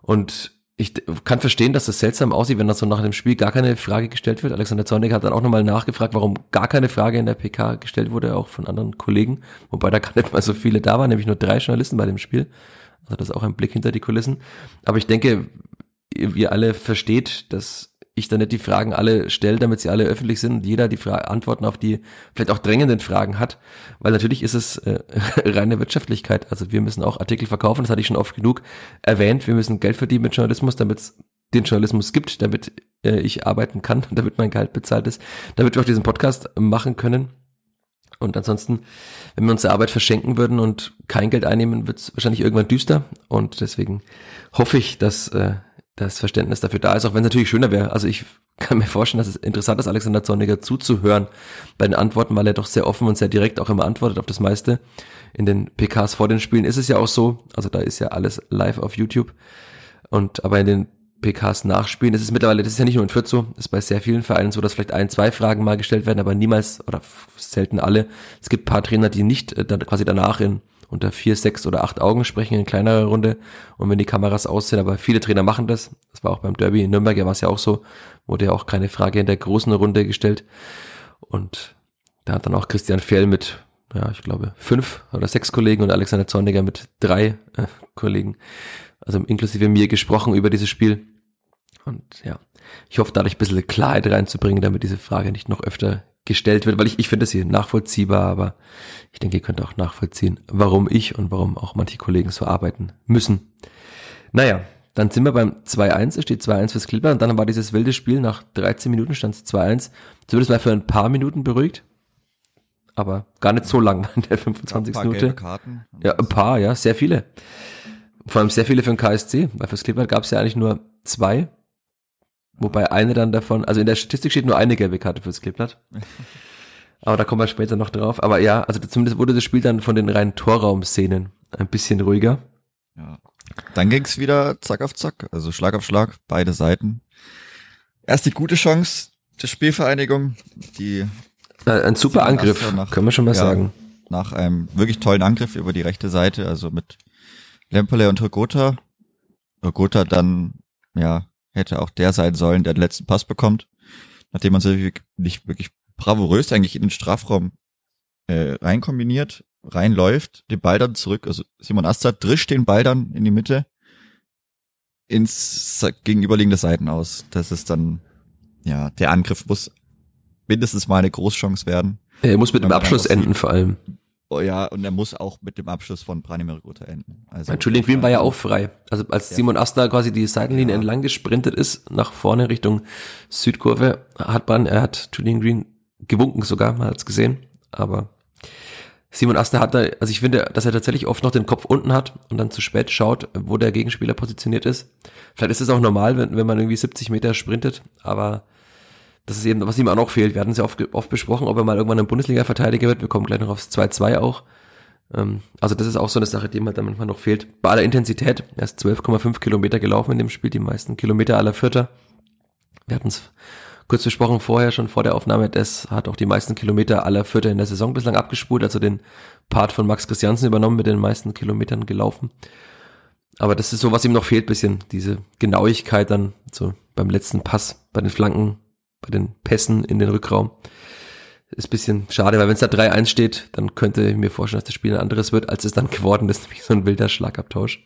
Und ich kann verstehen, dass das seltsam aussieht, wenn dann so nach dem Spiel gar keine Frage gestellt wird. Alexander Zornig hat dann auch nochmal nachgefragt, warum gar keine Frage in der PK gestellt wurde, auch von anderen Kollegen. Wobei da gar nicht mal so viele da waren, nämlich nur drei Journalisten bei dem Spiel. Also das ist auch ein Blick hinter die Kulissen. Aber ich denke, ihr alle versteht, dass ich dann nicht die Fragen alle stelle, damit sie alle öffentlich sind und jeder die Fra Antworten auf die vielleicht auch drängenden Fragen hat. Weil natürlich ist es äh, (laughs) reine Wirtschaftlichkeit. Also wir müssen auch Artikel verkaufen, das hatte ich schon oft genug erwähnt. Wir müssen Geld verdienen mit Journalismus, damit es den Journalismus gibt, damit äh, ich arbeiten kann, (laughs) damit mein Gehalt bezahlt ist, damit wir auch diesen Podcast machen können. Und ansonsten, wenn wir unsere Arbeit verschenken würden und kein Geld einnehmen, wird es wahrscheinlich irgendwann düster. Und deswegen hoffe ich, dass äh, das Verständnis dafür da ist, auch wenn es natürlich schöner wäre. Also ich kann mir vorstellen, dass es interessant ist, Alexander Zorniger zuzuhören bei den Antworten, weil er doch sehr offen und sehr direkt auch immer antwortet auf das meiste. In den PKs vor den Spielen ist es ja auch so, also da ist ja alles live auf YouTube. Und aber in den PKs nachspielen, das ist mittlerweile, das ist ja nicht nur in Fürth so, ist bei sehr vielen Vereinen so, dass vielleicht ein, zwei Fragen mal gestellt werden, aber niemals oder selten alle. Es gibt paar Trainer, die nicht äh, dann quasi danach in unter vier, sechs oder acht Augen sprechen in kleinerer Runde und wenn die Kameras aussehen, aber viele Trainer machen das. Das war auch beim Derby in Nürnberg, ja war es ja auch so, wurde ja auch keine Frage in der großen Runde gestellt. Und da hat dann auch Christian Fehl mit, ja, ich glaube, fünf oder sechs Kollegen und Alexander Zorniger mit drei äh, Kollegen, also inklusive mir gesprochen über dieses Spiel. Und ja, ich hoffe dadurch ein bisschen Klarheit reinzubringen, damit diese Frage nicht noch öfter gestellt wird, weil ich, ich finde es hier nachvollziehbar, aber ich denke, ihr könnt auch nachvollziehen, warum ich und warum auch manche Kollegen so arbeiten müssen. Naja, dann sind wir beim 2-1, es steht 2-1 fürs Clipper und dann war dieses wilde Spiel, nach 13 Minuten stand es 2-1, zumindest mal für ein paar Minuten beruhigt, aber gar nicht so lang (laughs) in der 25. Ja, Minute. Ja, ein paar, ja, sehr viele. Vor allem sehr viele für den KSC, weil fürs Clipper gab es ja eigentlich nur zwei Wobei eine dann davon, also in der Statistik steht nur eine gelbe Karte fürs Kleeblatt. (laughs) Aber da kommen wir später noch drauf. Aber ja, also zumindest wurde das Spiel dann von den reinen Torraumszenen ein bisschen ruhiger. Ja. Dann ging's wieder zack auf zack, also Schlag auf Schlag, beide Seiten. Erst die gute Chance der Spielvereinigung, die äh, ein super Angriff, nach, können wir schon mal ja, sagen. Nach einem wirklich tollen Angriff über die rechte Seite, also mit Lemperle und Hogota. Hogota dann, ja, hätte auch der sein sollen, der den letzten Pass bekommt, nachdem man sich nicht wirklich bravourös eigentlich in den Strafraum äh, reinkombiniert, reinläuft, den Ball dann zurück, also Simon Asta drischt den Ball dann in die Mitte ins gegenüberliegende Seiten aus. Das ist dann, ja, der Angriff muss mindestens mal eine Großchance werden. Er muss mit dem Abschluss enden vor allem. Oh ja, und er muss auch mit dem Abschluss von Branimir Gotha enden. Also Julian Green war ja auch frei. Also als ja. Simon Asta quasi die Seitenlinie ja. entlang gesprintet ist, nach vorne Richtung Südkurve, hat man, er hat Julian Green gewunken sogar, man hat es gesehen. Aber Simon Asta hat da, also ich finde, dass er tatsächlich oft noch den Kopf unten hat und dann zu spät schaut, wo der Gegenspieler positioniert ist. Vielleicht ist es auch normal, wenn, wenn man irgendwie 70 Meter sprintet, aber das ist eben, was ihm auch noch fehlt. Wir hatten es ja oft, oft besprochen, ob er mal irgendwann ein Bundesliga-Verteidiger wird. Wir kommen gleich noch aufs 2-2 auch. Ähm, also das ist auch so eine Sache, die ihm halt dann manchmal noch fehlt. Bei aller Intensität, er ist 12,5 Kilometer gelaufen in dem Spiel, die meisten Kilometer aller Vierter. Wir hatten es kurz besprochen vorher, schon vor der Aufnahme, das hat auch die meisten Kilometer aller Vierter in der Saison bislang abgespult, also den Part von Max Christiansen übernommen, mit den meisten Kilometern gelaufen. Aber das ist so, was ihm noch fehlt, bisschen diese Genauigkeit dann so beim letzten Pass, bei den Flanken, bei den Pässen in den Rückraum. Ist bisschen schade, weil wenn es da 3-1 steht, dann könnte ich mir vorstellen, dass das Spiel ein anderes wird, als es dann (laughs) geworden ist, nämlich so ein wilder Schlagabtausch.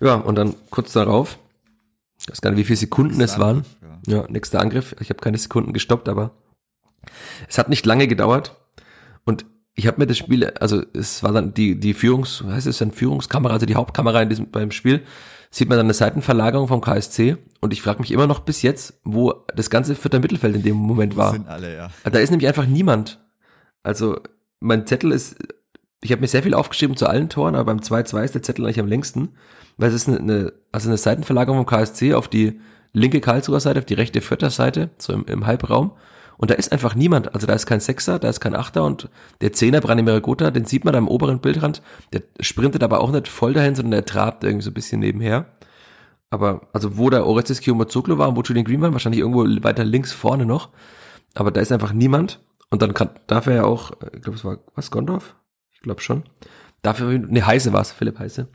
Ja, und dann kurz darauf, ich weiß gar nicht, wie viele Sekunden es waren. Ja. ja, nächster Angriff. Ich habe keine Sekunden gestoppt, aber es hat nicht lange gedauert. Und ich habe mir das Spiel, also es war dann die, die Führungs, heißt es dann Führungskamera, also die Hauptkamera in diesem, beim Spiel, sieht man dann eine Seitenverlagerung vom KSC und ich frage mich immer noch bis jetzt, wo das ganze vierte Mittelfeld in dem Moment war. Sind alle, ja. Da ist nämlich einfach niemand. Also mein Zettel ist, ich habe mir sehr viel aufgeschrieben zu allen Toren, aber beim 2-2 ist der Zettel eigentlich am längsten, weil es ist eine, eine also eine Seitenverlagerung vom KSC auf die linke Karlsruher Seite, auf die rechte Vierter Seite, so im, im Halbraum. Und da ist einfach niemand. Also da ist kein Sechser, da ist kein Achter und der Zehner, Branimir Gotha, den sieht man da im oberen Bildrand. Der sprintet aber auch nicht voll dahin, sondern der trabt irgendwie so ein bisschen nebenher. Aber, also wo der Orestes Kiyomazoglu war und wo Julian Green war, wahrscheinlich irgendwo weiter links vorne noch. Aber da ist einfach niemand. Und dann kann, darf er ja auch, ich glaube, es war, was, Gondorf? Ich glaube schon. Dafür, ne, Heise war es, Philipp Heise.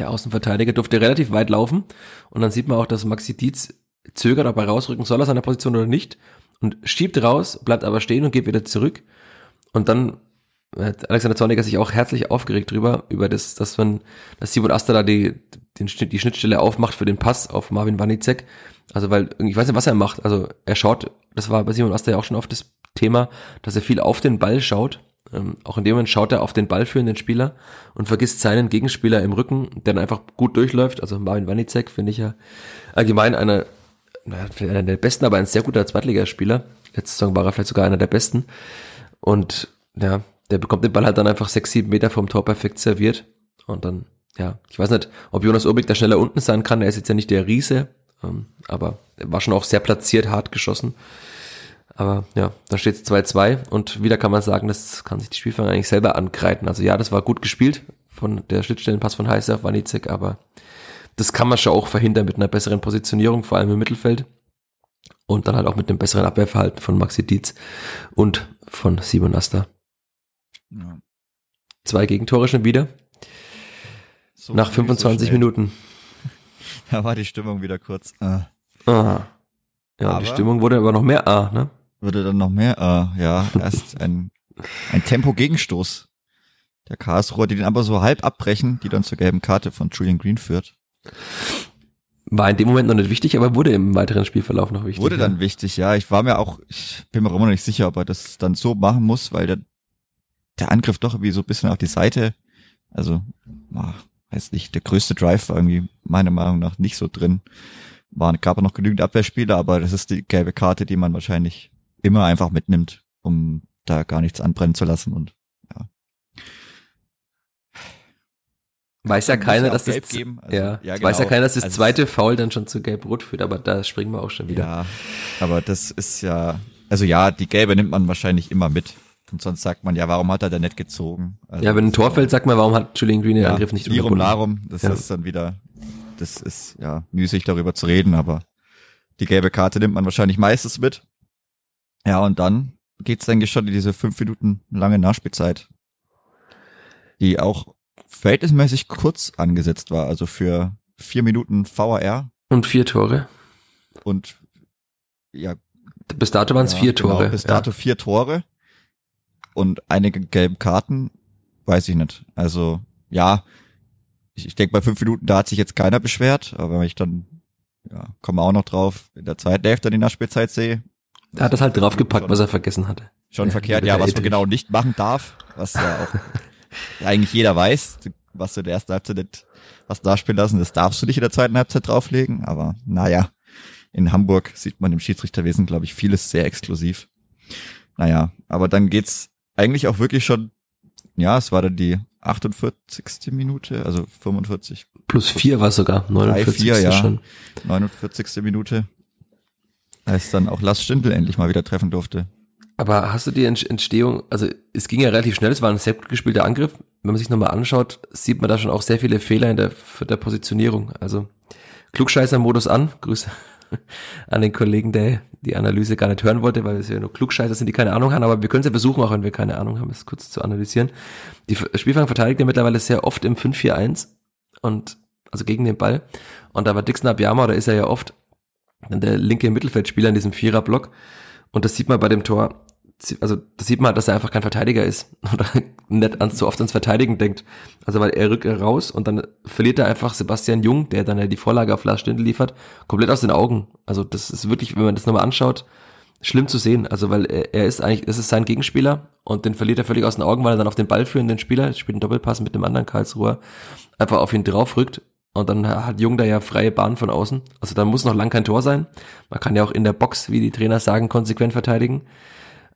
Der Außenverteidiger durfte relativ weit laufen. Und dann sieht man auch, dass Maxi Dietz zögert, ob er rausrücken soll aus seiner Position oder nicht und schiebt raus, bleibt aber stehen und geht wieder zurück. Und dann hat Alexander Zorniger sich auch herzlich aufgeregt drüber, über das, dass man, dass Simon da die, den, die Schnittstelle aufmacht für den Pass auf Marvin Wanizek. Also weil, ich weiß nicht, was er macht. Also er schaut, das war bei Simon Asta ja auch schon oft das Thema, dass er viel auf den Ball schaut. Ähm, auch in dem Moment schaut er auf den ballführenden Spieler und vergisst seinen Gegenspieler im Rücken, der dann einfach gut durchläuft. Also Marvin Wanizek finde ich ja allgemein einer einer der besten, aber ein sehr guter Zweitligaspieler. Letzte Saison war er vielleicht sogar einer der besten. Und ja, der bekommt den Ball halt dann einfach sechs, sieben Meter vom Tor perfekt serviert. Und dann, ja, ich weiß nicht, ob Jonas Obig da schneller unten sein kann. Er ist jetzt ja nicht der Riese, ähm, aber er war schon auch sehr platziert, hart geschossen. Aber ja, da steht es 2-2 und wieder kann man sagen, das kann sich die Spielfang eigentlich selber angreifen. Also ja, das war gut gespielt von der Schnittstellenpass von Heiser auf Wanizek, aber das kann man schon auch verhindern mit einer besseren Positionierung, vor allem im Mittelfeld. Und dann halt auch mit einem besseren Abwehrverhalten von Maxi Dietz und von Simon Asta. Ja. Zwei Gegentore schon wieder. So Nach 25 so Minuten. (laughs) Da war die Stimmung wieder kurz. Ah. ah. Ja, aber die Stimmung wurde aber noch mehr ah, ne? Wurde dann noch mehr ah, ja. (laughs) Erst ein, ein Tempo-Gegenstoß der Karlsruher, die den aber so halb abbrechen, die dann zur gelben Karte von Julian Green führt. War in dem Moment noch nicht wichtig, aber wurde im weiteren Spielverlauf noch wichtig. Wurde dann ja. wichtig, ja. Ich war mir auch, ich bin mir immer noch nicht sicher, ob er das dann so machen muss, weil der, der Angriff doch irgendwie so ein bisschen auf die Seite, also, ach, weiß nicht, der größte Drive war irgendwie meiner Meinung nach nicht so drin. War, gab noch genügend Abwehrspieler, aber das ist die gelbe Karte, die man wahrscheinlich immer einfach mitnimmt, um da gar nichts anbrennen zu lassen und ja. Weiß ja keiner, dass das, geben. Also, ja, ja genau. weiß ja genau. keiner, dass das also zweite Foul dann schon zu gelb-rot führt, aber da springen wir auch schon wieder. Ja, aber das ist ja, also ja, die gelbe nimmt man wahrscheinlich immer mit. Und sonst sagt man, ja, warum hat er da nicht gezogen? Also ja, wenn ein Tor fällt, sagt man, warum hat Julian Green den ja, Angriff nicht unterbunden? Larum, das ja. ist dann wieder, das ist ja müßig darüber zu reden, aber die gelbe Karte nimmt man wahrscheinlich meistens mit. Ja, und dann geht's eigentlich schon in diese fünf Minuten lange Nachspielzeit, die auch verhältnismäßig kurz angesetzt war, also für vier Minuten VAR. Und vier Tore. Und ja, Bis dato waren es Ja, vier genau, Tore. bis dato vier Tore und einige gelbe Karten, weiß ich nicht. Also ja, ich, ich denke bei fünf Minuten, da hat sich jetzt keiner beschwert, aber wenn ich dann, ja, komme auch noch drauf, in der zweiten Hälfte die Nachspielzeit sehe, Er hat das halt draufgepackt, Schon. was er vergessen hatte. schon Ja, verkehrt, ja, was man genau nicht machen darf, was ja auch (laughs) eigentlich jeder weiß, was du in der ersten Halbzeit nicht hast nachspielen lassen, das darfst du nicht in der zweiten Halbzeit drauflegen, aber naja, in Hamburg sieht man im Schiedsrichterwesen, glaube ich, vieles sehr exklusiv. Naja, aber dann geht's eigentlich auch wirklich schon, ja, es war dann die 48. Minute, also 45, Plus vier war es sogar, 49 vier, ja. schon. 49. Minute, als dann auch Lars Stindl endlich mal wieder treffen durfte. Aber hast du die Ent- Entstehung, also es ging ja relativ schnell, es war ein sehr gut gespielter Angriff. Wenn man sich nochmal anschaut, sieht man da schon auch sehr viele Fehler in der, der Positionierung. Also Klugscheißer-Modus an, Grüße (laughs) an den Kollegen, der die Analyse gar nicht hören wollte, weil es ja nur Klugscheißer sind, die keine Ahnung haben, aber wir können es ja versuchen, auch wenn wir keine Ahnung haben, es kurz zu analysieren. Die Spielfang verteidigt ja mittlerweile sehr oft im 5-4-1 und also gegen den Ball. Und da war Dixon Abiyama, da ist er ja oft der linke Mittelfeldspieler in diesem Viererblock. Und das sieht man bei dem Tor, also das sieht man halt, dass er einfach kein Verteidiger ist (laughs) oder nicht ans, so oft ans Verteidigen denkt. Also weil er rückt raus und dann verliert er einfach Sebastian Jung, der dann ja die Vorlage auf Lars Stindl liefert, komplett aus den Augen. Also das ist wirklich, wenn man das nochmal anschaut, schlimm zu sehen. Also weil er, er ist eigentlich, es ist sein Gegenspieler und den verliert er völlig aus den Augen, weil er dann auf den Ball führenden Spieler, spielt einen Doppelpass mit einem anderen Karlsruher, einfach auf ihn draufrückt. Und dann hat Jung da ja freie Bahn von außen. Also da muss noch lang kein Tor sein. Man kann ja auch in der Box, wie die Trainer sagen, konsequent verteidigen.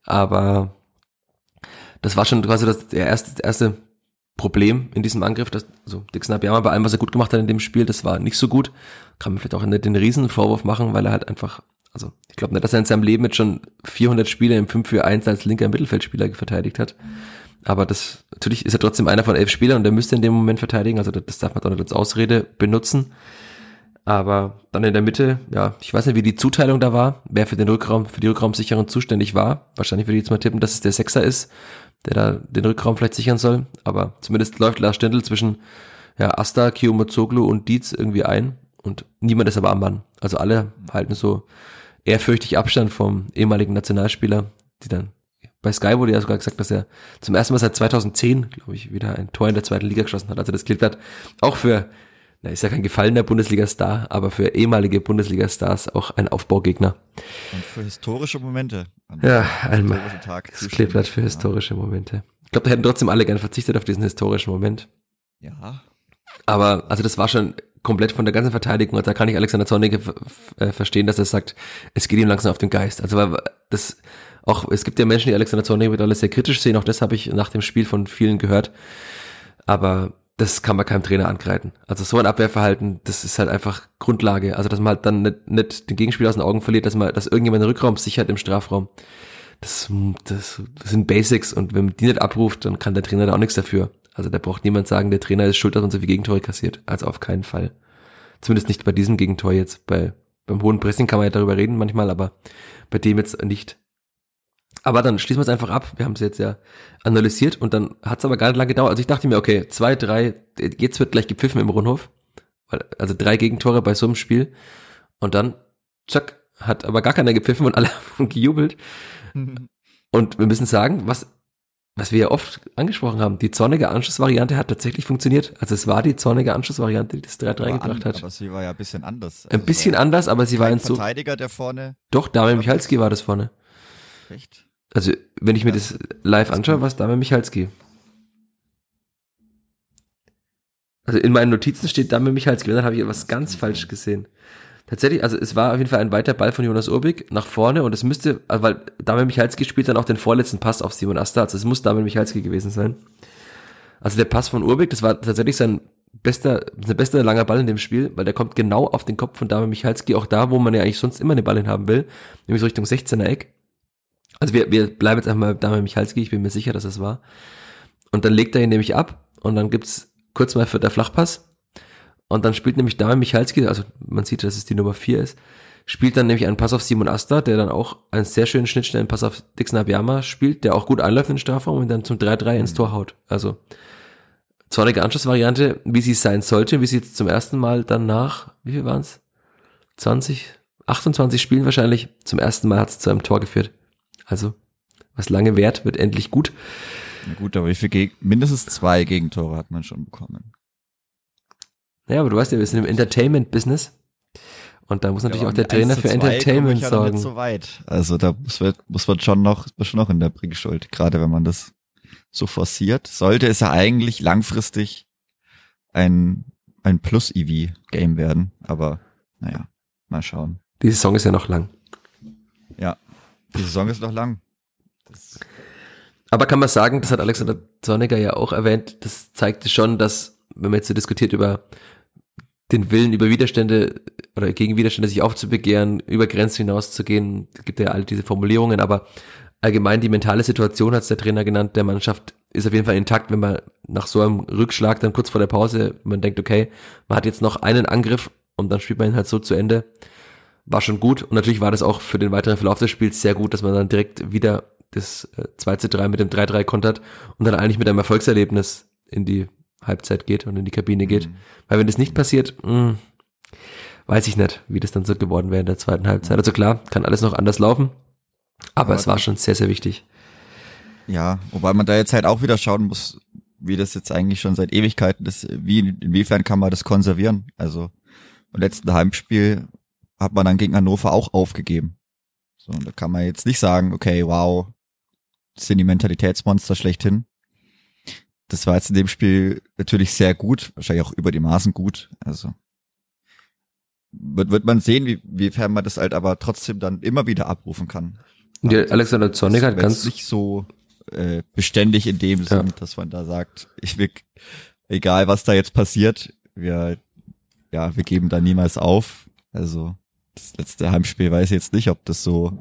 Aber das war schon quasi das, der erste, das erste Problem in diesem Angriff. Das, also Dixon Abiyama bei allem, was er gut gemacht hat in dem Spiel, das war nicht so gut. Kann man vielleicht auch nicht den Riesenvorwurf machen, weil er halt einfach, also ich glaube nicht, dass er in seinem Leben jetzt schon 400 Spiele im 5-4-1 als linker Mittelfeldspieler verteidigt hat. Aber das, natürlich ist er trotzdem einer von elf Spielern und der müsste in dem Moment verteidigen. Also das darf man doch nicht als Ausrede benutzen. Aber dann in der Mitte, ja, ich weiß nicht, wie die Zuteilung da war, wer für den Rückraum, für die Rückraumsicherung zuständig war. Wahrscheinlich würde ich jetzt mal tippen, dass es der Sechser ist, der da den Rückraum vielleicht sichern soll. Aber zumindest läuft Lars Stindl zwischen ja, Asta, Kiyomazoglu und Dietz irgendwie ein. Und niemand ist aber am Mann. Also alle halten so ehrfürchtig Abstand vom ehemaligen Nationalspieler, die dann bei Sky wurde ja sogar gesagt, dass er zum ersten Mal seit 2010, glaube ich, wieder ein Tor in der zweiten Liga geschossen hat. Also das klingt halt auch für, na, ist ja kein gefallener Bundesliga-Star, aber für ehemalige Bundesliga-Stars auch ein Aufbaugegner. Und für historische Momente. Ja, diesem ein historischen Tag. Das. Kleeblatt für historische Momente. Ich glaube, da hätten trotzdem alle gern verzichtet auf diesen historischen Moment. Ja. Aber also das war schon komplett von der ganzen Verteidigung. Und da kann ich Alexander Zornig äh, verstehen, dass er sagt, es geht ihm langsam auf den Geist. Also weil das auch, es gibt ja Menschen, die Alexander Zornig mit alles sehr kritisch sehen. Auch das habe ich nach dem Spiel von vielen gehört. Aber das kann man keinem Trainer angreifen. Also so ein Abwehrverhalten, das ist halt einfach Grundlage. Also dass man halt dann nicht, nicht den Gegenspieler aus den Augen verliert, dass man, dass irgendjemand den Rückraum sichert im Strafraum. Das, das, das sind Basics und wenn man die nicht abruft, dann kann der Trainer da auch nichts dafür. Also da braucht niemand sagen, der Trainer ist schuld, dass man so viele Gegentore kassiert. Also auf keinen Fall. Zumindest nicht bei diesem Gegentor jetzt. Bei, beim hohen Pressing kann man ja darüber reden manchmal, aber bei dem jetzt nicht. Aber dann schließen wir es einfach ab. Wir haben es jetzt ja analysiert und dann hat es aber gar nicht lange gedauert. Also ich dachte mir, okay, zwei, drei, jetzt wird gleich gepfiffen im Rundhof. Also drei Gegentore bei so einem Spiel. Und dann, zack, hat aber gar keiner gepfiffen und alle (laughs) haben gejubelt. Und wir müssen sagen, was, was wir ja oft angesprochen haben, die zornige Anschlussvariante hat tatsächlich funktioniert. Also es war die zornige Anschlussvariante, die das 3-3 Aber gebracht an- hat. Aber sie war ja ein bisschen anders. Ein Also bisschen es war anders, aber sie war kein in so. Verteidiger, der vorne Doch, Damian Michalski war das vorne. recht. Also, wenn ich mir Ja. das live anschaue, war es Damian Michalski. Also in meinen Notizen steht Damian Michalski, und dann habe ich etwas ganz falsch gesehen. Tatsächlich, also es war auf jeden Fall ein weiter Ball von Jonas Urbig nach vorne und es müsste, also weil Damian Michalski spielt dann auch den vorletzten Pass auf Simon Asta, also es muss Damian Michalski gewesen sein. Also der Pass von Urbig, das war tatsächlich sein bester, sein bester langer Ball in dem Spiel, weil der kommt genau auf den Kopf von Damian Michalski, auch da, wo man ja eigentlich sonst immer den Ball hin haben will, nämlich so Richtung 16er Eck. Also wir, wir bleiben jetzt einmal bei Damian Michalski, ich bin mir sicher, dass es war. Und dann legt er ihn nämlich ab und dann gibt's kurz mal für der Flachpass. Und dann spielt nämlich Damian Michalski, also man sieht, dass es die Nummer 4 ist, spielt dann nämlich einen Pass auf Simon Asta, der dann auch einen sehr schönen Schnittstellenpass auf Dixon Abiyama spielt, der auch gut einläuft in den Strafraum und dann zum 3-3 ins Tor haut. Also zornige Anschlussvariante, wie sie sein sollte, wie sie jetzt zum ersten Mal dann nach, wie viel waren's? 20, 28 Spielen wahrscheinlich zum ersten Mal hat es zu einem Tor geführt. Also, was lange währt, wird endlich gut. Na gut, aber wie viel Geg mindestens zwei Gegentore hat man schon bekommen. Naja, aber du weißt ja, wir sind im Entertainment-Business. Und da muss natürlich Ja, auch der Trainer 1 zu für 2 komme Entertainment ich ja sorgen. Nicht so weit. Also da muss man, muss man schon noch, schon noch in der Bringschuld, gerade wenn man das so forciert. Sollte es ja eigentlich langfristig ein, ein Plus-EV-Game werden. Aber naja, mal schauen. Die Saison ist ja noch lang. Die Saison ist noch lang. Das, Aber kann man sagen, das hat Alexander Zorniger ja auch erwähnt, das zeigte schon, dass, wenn man jetzt so diskutiert über den Willen, über Widerstände oder gegen Widerstände sich aufzubegehren, über Grenzen hinauszugehen, gibt ja all diese Formulierungen, aber allgemein die mentale Situation, hat es der Trainer genannt, der Mannschaft ist auf jeden Fall intakt, wenn man nach so einem Rückschlag dann kurz vor der Pause, man denkt, okay, man hat jetzt noch einen Angriff und dann spielt man ihn halt so zu Ende, war schon gut und natürlich war das auch für den weiteren Verlauf des Spiels sehr gut, dass man dann direkt wieder das äh, 2 zu 3 mit dem 3-3 kontert und dann eigentlich mit einem Erfolgserlebnis in die Halbzeit geht und in die Kabine geht. Mhm. Weil wenn das nicht passiert, mh, weiß ich nicht, wie das dann so geworden wäre in der zweiten Halbzeit. Also klar, kann alles noch anders laufen, aber Aber es war schon sehr, sehr wichtig. ja, wobei man da jetzt halt auch wieder schauen muss, wie das jetzt eigentlich schon seit Ewigkeiten ist, wie, inwiefern kann man das konservieren? Also, im letzten Heimspiel hat man dann gegen Hannover auch aufgegeben. So, und da kann man jetzt nicht sagen, okay, wow, das sind die Mentalitätsmonster schlechthin. Das war jetzt in dem Spiel natürlich sehr gut, wahrscheinlich auch über die Maßen gut. Also wird, wird man sehen, wie, wiefern man das halt aber trotzdem dann immer wieder abrufen kann. Der Alexander Zornig hat Das ganz, ist nicht so äh, beständig in dem Ja. Sinn, dass man da sagt, (laughs) ich will, egal was da jetzt passiert, wir, ja, wir geben da niemals auf. Also das letzte Heimspiel weiß ich jetzt nicht, ob das so.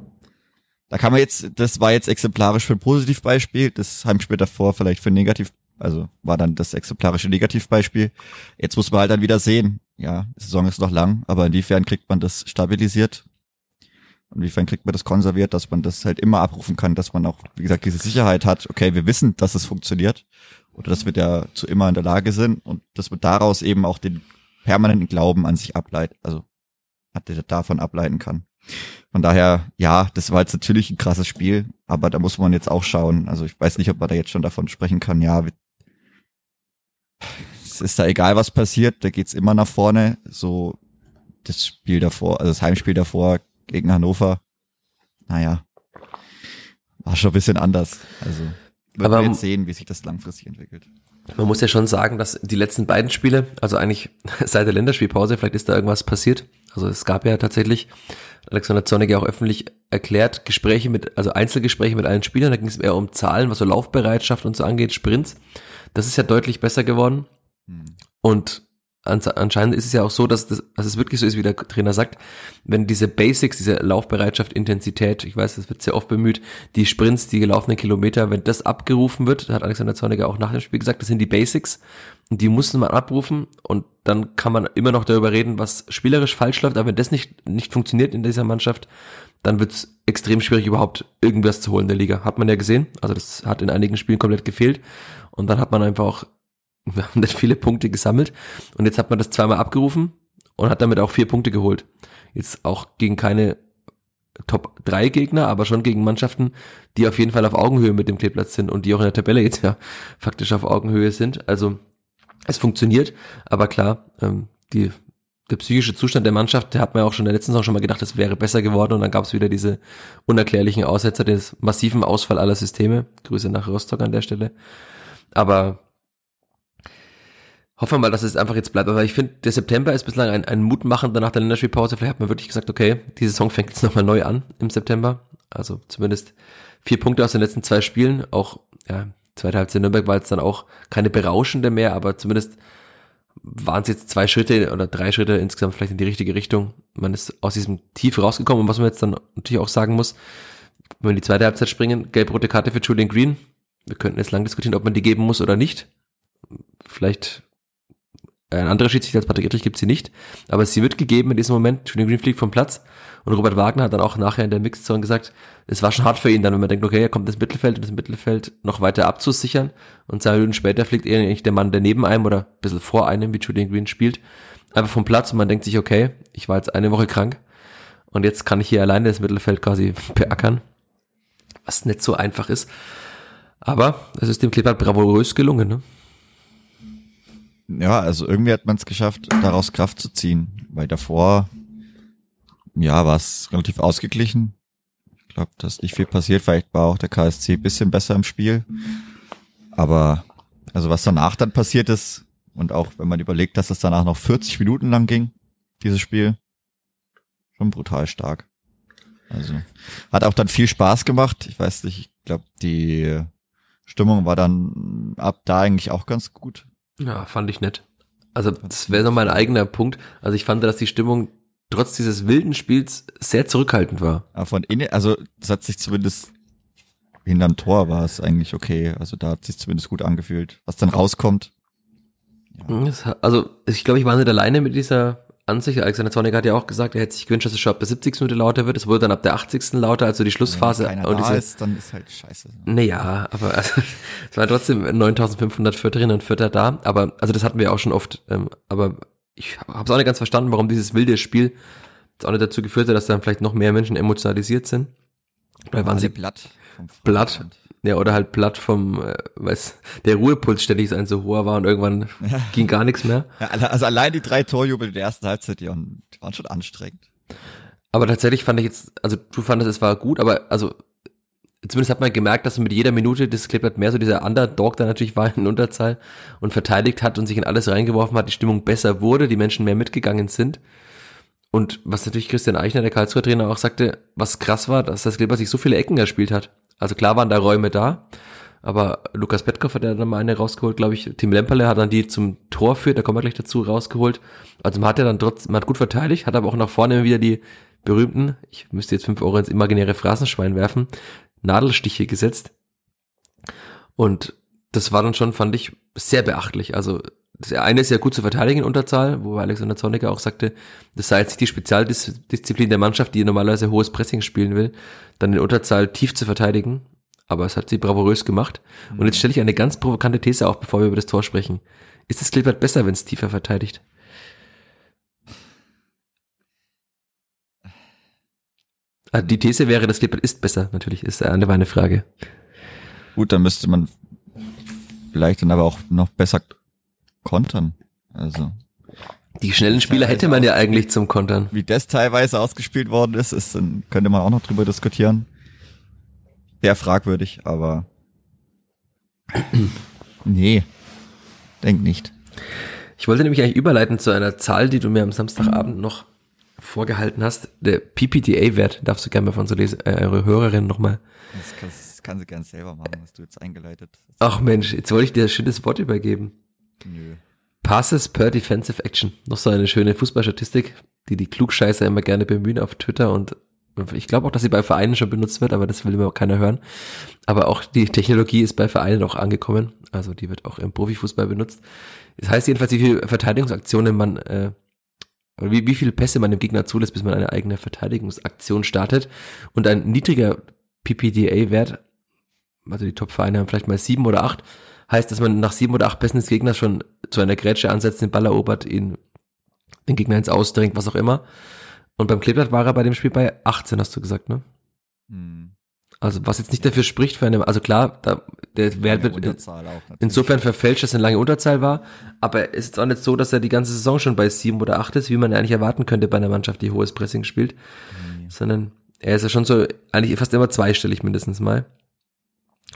Da kann man jetzt, das war jetzt exemplarisch für ein Positivbeispiel, das Heimspiel davor vielleicht für ein Negativ, also war dann das exemplarische Negativbeispiel. Jetzt muss man halt dann wieder sehen, ja, die Saison ist noch lang, aber inwiefern kriegt man das stabilisiert? Inwiefern kriegt man das konserviert, dass man das halt immer abrufen kann, dass man auch, wie gesagt, diese Sicherheit hat, okay, wir wissen, dass es funktioniert oder dass wir da zu immer in der Lage sind und dass man daraus eben auch den permanenten Glauben an sich ableitet, also davon ableiten kann. Von daher, ja, das war jetzt natürlich ein krasses Spiel, aber da muss man jetzt auch schauen. Also ich weiß nicht, ob man da jetzt schon davon sprechen kann, ja, wir- es ist da egal, was passiert, da geht's immer nach vorne. So das Spiel davor, also das Heimspiel davor gegen Hannover, naja, war schon ein bisschen anders. Also wird Aber- man jetzt sehen, wie sich das langfristig entwickelt. man muss ja schon sagen, dass die letzten beiden Spiele, also eigentlich (laughs) seit der Länderspielpause, vielleicht ist da irgendwas passiert. Also es gab ja tatsächlich, Alexander Zornig ja auch öffentlich erklärt, Gespräche mit, also Einzelgespräche mit allen Spielern, da ging es eher um Zahlen, was so Laufbereitschaft und so angeht, Sprints. Das ist ja deutlich besser geworden. Hm. Und anscheinend ist es ja auch so, dass, das, dass es wirklich so ist, wie der Trainer sagt, wenn diese Basics, diese Laufbereitschaft, Intensität, ich weiß, das wird sehr oft bemüht, die Sprints, die gelaufenen Kilometer, wenn das abgerufen wird, hat Alexander Zorniger auch nach dem Spiel gesagt, das sind die Basics und die muss man abrufen und dann kann man immer noch darüber reden, was spielerisch falsch läuft, aber wenn das nicht, nicht funktioniert in dieser Mannschaft, dann wird es extrem schwierig, überhaupt irgendwas zu holen in der Liga. Hat man ja gesehen, also das hat in einigen Spielen komplett gefehlt und dann hat man einfach auch wir haben nicht viele Punkte gesammelt und jetzt hat man das zweimal abgerufen und hat damit auch vier Punkte geholt. Jetzt auch gegen keine Top 3 Gegner, aber schon gegen Mannschaften, die auf jeden Fall auf Augenhöhe mit dem Kleeblatz sind und die auch in der Tabelle jetzt ja faktisch auf Augenhöhe sind. Also es funktioniert, aber klar, ähm, die, der psychische Zustand der Mannschaft, der hat man ja auch schon in der letzten Saison schon mal gedacht, das wäre besser geworden und dann gab es wieder diese unerklärlichen Aussetzer des massiven Ausfall aller Systeme. Grüße nach Rostock an der Stelle. Aber hoffen wir mal, dass es einfach jetzt bleibt. Aber ich finde, der September ist bislang ein, ein mutmachender nach der Länderspielpause. Vielleicht hat man wirklich gesagt, okay, die Saison fängt jetzt nochmal neu an im September. Also zumindest vier Punkte aus den letzten zwei Spielen. Auch, ja, zweite Halbzeit Nürnberg war jetzt dann auch keine berauschende mehr, aber zumindest waren es jetzt zwei Schritte oder drei Schritte insgesamt vielleicht in die richtige Richtung. Man ist aus diesem Tief rausgekommen und was man jetzt dann natürlich auch sagen muss, wenn wir in die zweite Halbzeit springen, gelb-rote Karte für Julian Green. Wir könnten jetzt lang diskutieren, ob man die geben muss oder nicht. Vielleicht ein anderer Schiedsrichter als Patrick Ittrich gibt sie nicht, aber sie wird gegeben in diesem Moment. Julian Green fliegt vom Platz und Robert Wagner hat dann auch nachher in der Mixzone gesagt, es war schon hart für ihn dann, wenn man denkt, okay, er kommt ins Mittelfeld und das Mittelfeld noch weiter abzusichern und zwei Minuten später fliegt er eigentlich der Mann, der neben einem oder ein bisschen vor einem, wie Julian Green spielt, einfach vom Platz und man denkt sich, okay, ich war jetzt eine Woche krank Und jetzt kann ich hier alleine das Mittelfeld quasi (laughs) beackern, was nicht so einfach ist. Aber es ist dem Kleber bravourös gelungen. Ne? Ja, also irgendwie hat man es geschafft, daraus Kraft zu ziehen, weil davor, ja, war es relativ ausgeglichen. Ich glaube, da ist nicht viel passiert. Vielleicht war auch der KSC bisschen besser im Spiel. Aber, also was danach dann passiert ist, und auch wenn man überlegt, dass es danach noch 40 Minuten lang ging, dieses Spiel, schon brutal stark. Also, hat auch dann viel Spaß gemacht. Ich weiß nicht, ich glaube, die Stimmung war dann ab da eigentlich auch ganz gut. Ja, fand ich nett. Also das wäre noch mein eigener Punkt. Also ich fand, dass die Stimmung trotz dieses wilden Spiels sehr zurückhaltend war. Aber von innen, also das hat sich zumindest hinterm Tor war es eigentlich okay. Also da hat sich zumindest gut angefühlt. Was dann rauskommt. Ja. Also ich glaube, ich war nicht alleine mit dieser Ansicht. Alexander Zornig hat ja auch gesagt, er hätte sich gewünscht, dass es schon ab der 70. Minute lauter wird. Es wurde dann ab der 80. lauter, also die Schlussphase. Wenn keiner und da ist, dann ist halt scheiße. Naja, aber also, (laughs) es waren trotzdem 9500 Vierterinnen und Vierter da. Aber also das hatten wir auch schon oft. Ähm, aber ich habe es auch nicht ganz verstanden, warum dieses wilde Spiel jetzt auch nicht dazu geführt hat, dass dann vielleicht noch mehr Menschen emotionalisiert sind. Weil waren sie Blatt. Blatt. Ja, oder halt platt vom, äh, weiß, der Ruhepuls ständig ein so hoher war und irgendwann Ja. ging gar nichts mehr. Ja, also allein die drei Torjubel in der ersten Halbzeit, die waren die waren schon anstrengend. Aber tatsächlich fand ich jetzt, also du fandest, es war gut, aber also zumindest hat man gemerkt, dass mit jeder Minute das Clippert mehr so dieser Underdog da natürlich war in Unterzahl und verteidigt hat und sich in alles reingeworfen hat, die Stimmung besser wurde, die Menschen mehr mitgegangen sind. Und was natürlich Christian Eichner, der Karlsruher Trainer, auch sagte, was krass war, dass das Clippert sich so viele Ecken erspielt hat. Also klar waren da Räume da, aber Lukas Petkoff hat ja dann mal eine rausgeholt, glaube ich. Tim Lemperle hat dann die zum Tor führt, da kommen wir gleich dazu, rausgeholt. Also man hat ja dann trotzdem, man hat gut verteidigt, hat aber auch nach vorne wieder die berühmten, ich müsste jetzt fünf Euro ins imaginäre Phrasenschwein werfen, Nadelstiche gesetzt. Und das war dann schon, fand ich, sehr beachtlich. Also das eine ist ja gut zu verteidigen in Unterzahl, wo Alexander Zorniger auch sagte, das sei jetzt nicht die Spezialdisziplin der Mannschaft, die normalerweise hohes Pressing spielen will, dann in Unterzahl tief zu verteidigen. Aber es hat sie bravourös gemacht. Und jetzt stelle ich eine ganz provokante These auf, bevor wir über das Tor sprechen. Ist es Klippert besser, wenn es tiefer verteidigt? Ah, Die These wäre, das Klippert ist besser, natürlich, ist eine meine Frage. Gut, dann müsste man vielleicht dann aber auch noch besser kontern. Also, Die schnellen Spieler hätte man ja eigentlich zum Kontern. wie das teilweise ausgespielt worden ist, ist dann könnte man auch noch drüber diskutieren. Sehr fragwürdig, aber (clears throat) nee, denk nicht. Ich wollte nämlich eigentlich überleiten zu einer Zahl, die du mir am Samstagabend noch vorgehalten hast. Der PPDA-Wert, darfst du gerne mal von so lesen, äh, eure Hörerinnen nochmal. Das kann, das kann sie gern selber machen, was du jetzt eingeleitet hast. Ach Mensch, jetzt wollte ich dir ein schönes Wort übergeben. Nö. Passes per Defensive Action. Noch so eine schöne Fußballstatistik, die die Klugscheißer immer gerne bemühen auf Twitter und ich glaube auch, dass sie bei Vereinen schon benutzt wird, aber das will immer keiner hören. Aber auch die Technologie ist bei Vereinen auch angekommen. Also die wird auch im Profifußball benutzt. Das heißt jedenfalls, wie viele Verteidigungsaktionen man, äh, wie, wie viele Pässe man dem Gegner zulässt, bis man eine eigene Verteidigungsaktion startet. Und ein niedriger PPDA-Wert, also die Top-Vereine haben vielleicht mal sieben oder acht, heißt, dass man nach sieben oder acht Pässen des Gegners schon zu einer Grätsche ansetzt, den Ball erobert, ihn, den Gegner ins Ausdrängt, was auch immer. Und beim Kleeblatt war er bei dem Spiel bei 18, hast du gesagt, ne? Hm. Also was jetzt nicht dafür spricht für eine, also klar, da, der Wert wird natürlich. insofern verfälscht, dass er eine lange Unterzahl war, aber es ist auch nicht so, dass er die ganze Saison schon bei sieben oder acht ist, wie man eigentlich erwarten könnte bei einer Mannschaft, die hohes Pressing spielt, sondern er ist ja schon so, eigentlich fast immer zweistellig mindestens mal.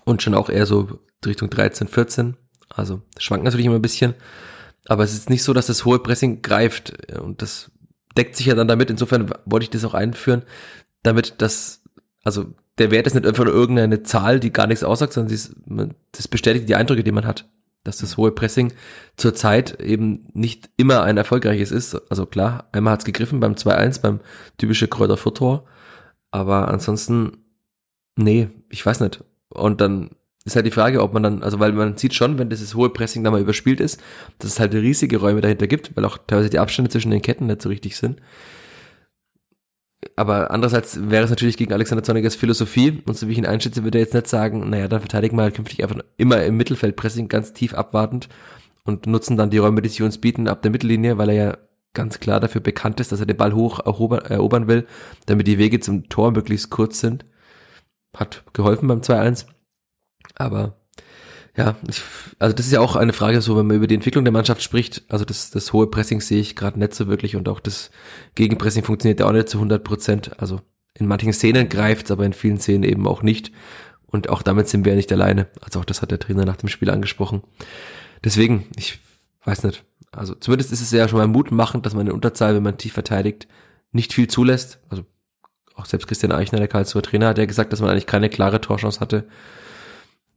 Und schon auch eher so Richtung 13, 14. Also schwankt natürlich immer ein bisschen. Aber es ist nicht so, dass das hohe Pressing greift. Und das deckt sich ja dann damit. Insofern wollte ich das auch einführen, damit das, also der Wert ist nicht einfach nur irgendeine Zahl, die gar nichts aussagt, sondern ist, das bestätigt die Eindrücke, die man hat. Dass das hohe Pressing zurzeit eben nicht immer ein erfolgreiches ist. Also klar, einmal hat's gegriffen beim 2-1, beim typische Kräuter Tor. Aber ansonsten, nee, ich weiß nicht. Und dann ist halt die Frage, ob man dann, also weil man sieht schon, wenn dieses hohe Pressing dann mal überspielt ist, dass es halt riesige Räume dahinter gibt, weil auch teilweise die Abstände zwischen den Ketten nicht so richtig sind. Aber andererseits wäre es natürlich gegen Alexander Zornigers Philosophie, und so wie ich ihn einschätze, würde er jetzt nicht sagen, naja, dann verteidigen wir halt künftig einfach immer im Mittelfeld Pressing ganz tief abwartend und nutzen dann die Räume, die sich uns bieten, ab der Mittellinie, weil er ja ganz klar dafür bekannt ist, dass er den Ball hoch erobern will, damit die Wege zum Tor möglichst kurz sind. Hat geholfen beim 2-1. Aber ja, ich, also das ist ja auch eine Frage, so wenn man über die Entwicklung der Mannschaft spricht. Also das, das hohe Pressing sehe ich gerade nicht so wirklich und auch das Gegenpressing funktioniert ja auch nicht zu 100 Prozent. Also in manchen Szenen greift aber in vielen Szenen eben auch nicht. Und auch damit sind wir ja nicht alleine. Also auch das hat der Trainer nach dem Spiel angesprochen. Deswegen, ich weiß nicht. Also zumindest ist es ja schon mal mutmachend, dass man in Unterzahl, wenn man tief verteidigt, nicht viel zulässt. Also auch selbst Christian Eichner, der Karlsruher Trainer, hat ja gesagt, dass man eigentlich keine klare Torchance hatte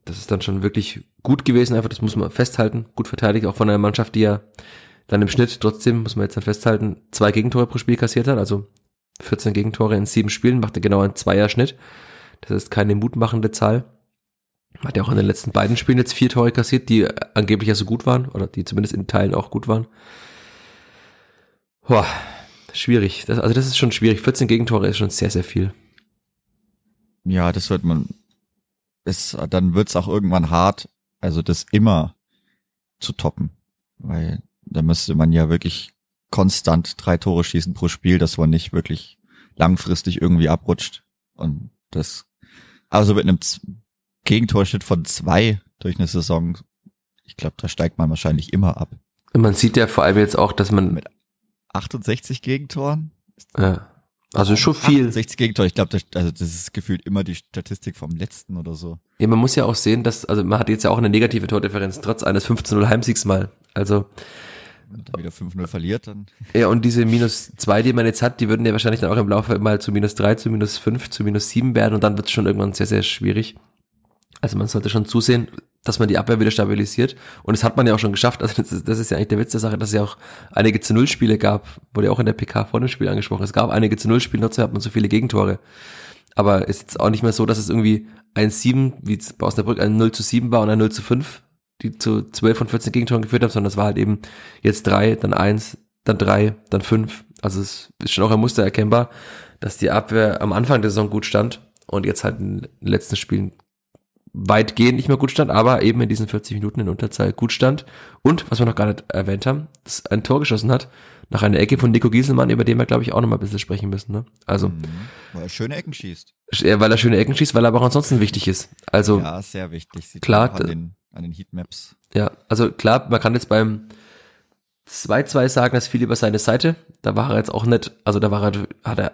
das ist dann schon wirklich gut gewesen, einfach, das muss man festhalten. Gut verteidigt, auch von einer Mannschaft, die ja dann im Schnitt trotzdem, muss man jetzt dann festhalten, zwei Gegentore pro Spiel kassiert hat, also 14 Gegentore in sieben Spielen, machte genau einen Zweier-Schnitt. Das ist keine mutmachende Zahl. Hat ja auch in den letzten beiden Spielen jetzt vier Tore kassiert, die angeblich ja so gut waren, oder die zumindest in Teilen auch gut waren. Boah, schwierig. Das, also das ist schon schwierig. 14 Gegentore ist schon sehr, sehr viel. Ja, das wird man es, dann wird's auch irgendwann hart, also das immer zu toppen. Weil da müsste man ja wirklich konstant drei Tore schießen pro Spiel, dass man nicht wirklich langfristig irgendwie abrutscht. Und das, also mit einem Gegentorschnitt von zwei durch eine Saison, ich glaube, da steigt man wahrscheinlich immer ab. Und man sieht ja vor allem jetzt auch, dass man mit 68 Gegentoren. Ja. Also schon viel. 60 Gegentore, ich glaube, das, also das ist gefühlt immer die Statistik vom letzten oder so. Ja, man muss ja auch sehen, dass, also man hat jetzt ja auch eine negative Tordifferenz, trotz eines 15-0 Heimsiegs mal. Also. Wenn man wieder 5-0 verliert, dann. Ja, und diese minus zwei, die man jetzt hat, die würden ja wahrscheinlich dann auch im Laufe mal zu minus drei, zu minus fünf, zu minus sieben werden und dann wird es schon irgendwann sehr, sehr schwierig. Also man sollte schon zusehen, dass man die Abwehr wieder stabilisiert. Und das hat man ja auch schon geschafft. Also das ist, das ist ja eigentlich der Witz der Sache, dass es ja auch einige zu Null Spiele gab, wurde ja auch in der PK vor dem Spiel angesprochen. Es gab einige zu Null Spiele, trotzdem hat man so viele Gegentore. Aber es ist jetzt auch nicht mehr so, dass es irgendwie ein 7, wie bei Osnabrück ein 0 zu 7 war und ein 0 zu 5, die zu 12 von 14 Gegentoren geführt haben, sondern es war halt eben jetzt drei, dann eins, dann drei, dann fünf. Also es ist schon auch ein Muster erkennbar, dass die Abwehr am Anfang der Saison gut stand und jetzt halt in den letzten Spielen weitgehend nicht mehr gut stand, aber eben in diesen 40 Minuten in Unterzahl gut stand. Und, was wir noch gar nicht erwähnt haben, dass ein Tor geschossen hat, nach einer Ecke von Nico Gieselmann, über den wir, glaube ich, auch noch mal ein bisschen sprechen müssen. Ne? Also, mhm. Weil er schöne Ecken schießt. Weil er schöne Ecken schießt, weil er aber auch ansonsten wichtig ist. Also, ja, sehr wichtig. Sieht klar. An den, an den Heatmaps. Ja, also klar, man kann jetzt beim 2-2 sagen, dass viel über seine Seite. Da war er jetzt auch nicht, also da war er, hat er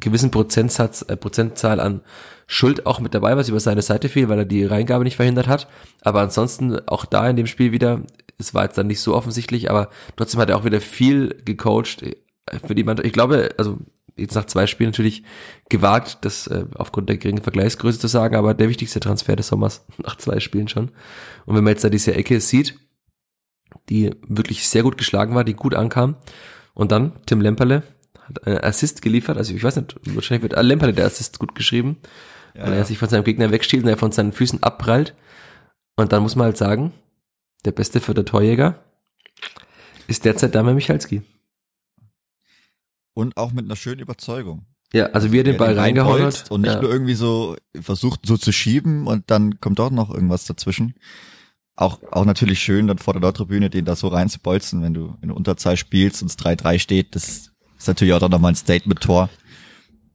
gewissen Prozentsatz, äh, Prozentzahl an Schuld auch mit dabei, was über seine Seite fiel, weil er die Reingabe nicht verhindert hat. Aber ansonsten auch da in dem Spiel wieder, es war jetzt dann nicht so offensichtlich, aber trotzdem hat er auch wieder viel gecoacht äh, für die Mannschaft. Ich glaube, also jetzt nach zwei Spielen natürlich gewagt, das äh, aufgrund der geringen Vergleichsgröße zu sagen, aber der wichtigste Transfer des Sommers (laughs) nach zwei Spielen schon. Und wenn man jetzt da diese Ecke sieht, die wirklich sehr gut geschlagen war, die gut ankam, und dann Tim Lemperle hat einen Assist geliefert, also ich weiß nicht, wahrscheinlich wird Lemperle der Assist gut geschrieben, ja, weil er sich von seinem Gegner wegstiehlt und er von seinen Füßen abprallt. Und dann muss man halt sagen, der beste für der Torjäger ist derzeit Dame Michalski. Und auch mit einer schönen Überzeugung. Ja, also wie er den Ball reingehauen hat. Und nicht ja. nur irgendwie so versucht so zu schieben und dann kommt doch noch irgendwas dazwischen. Auch, auch natürlich schön, dann vor der Nordtribüne den da so reinzubolzen, wenn du in Unterzahl spielst und es 3-3 steht. Das ist natürlich auch noch mal ein Statement-Tor.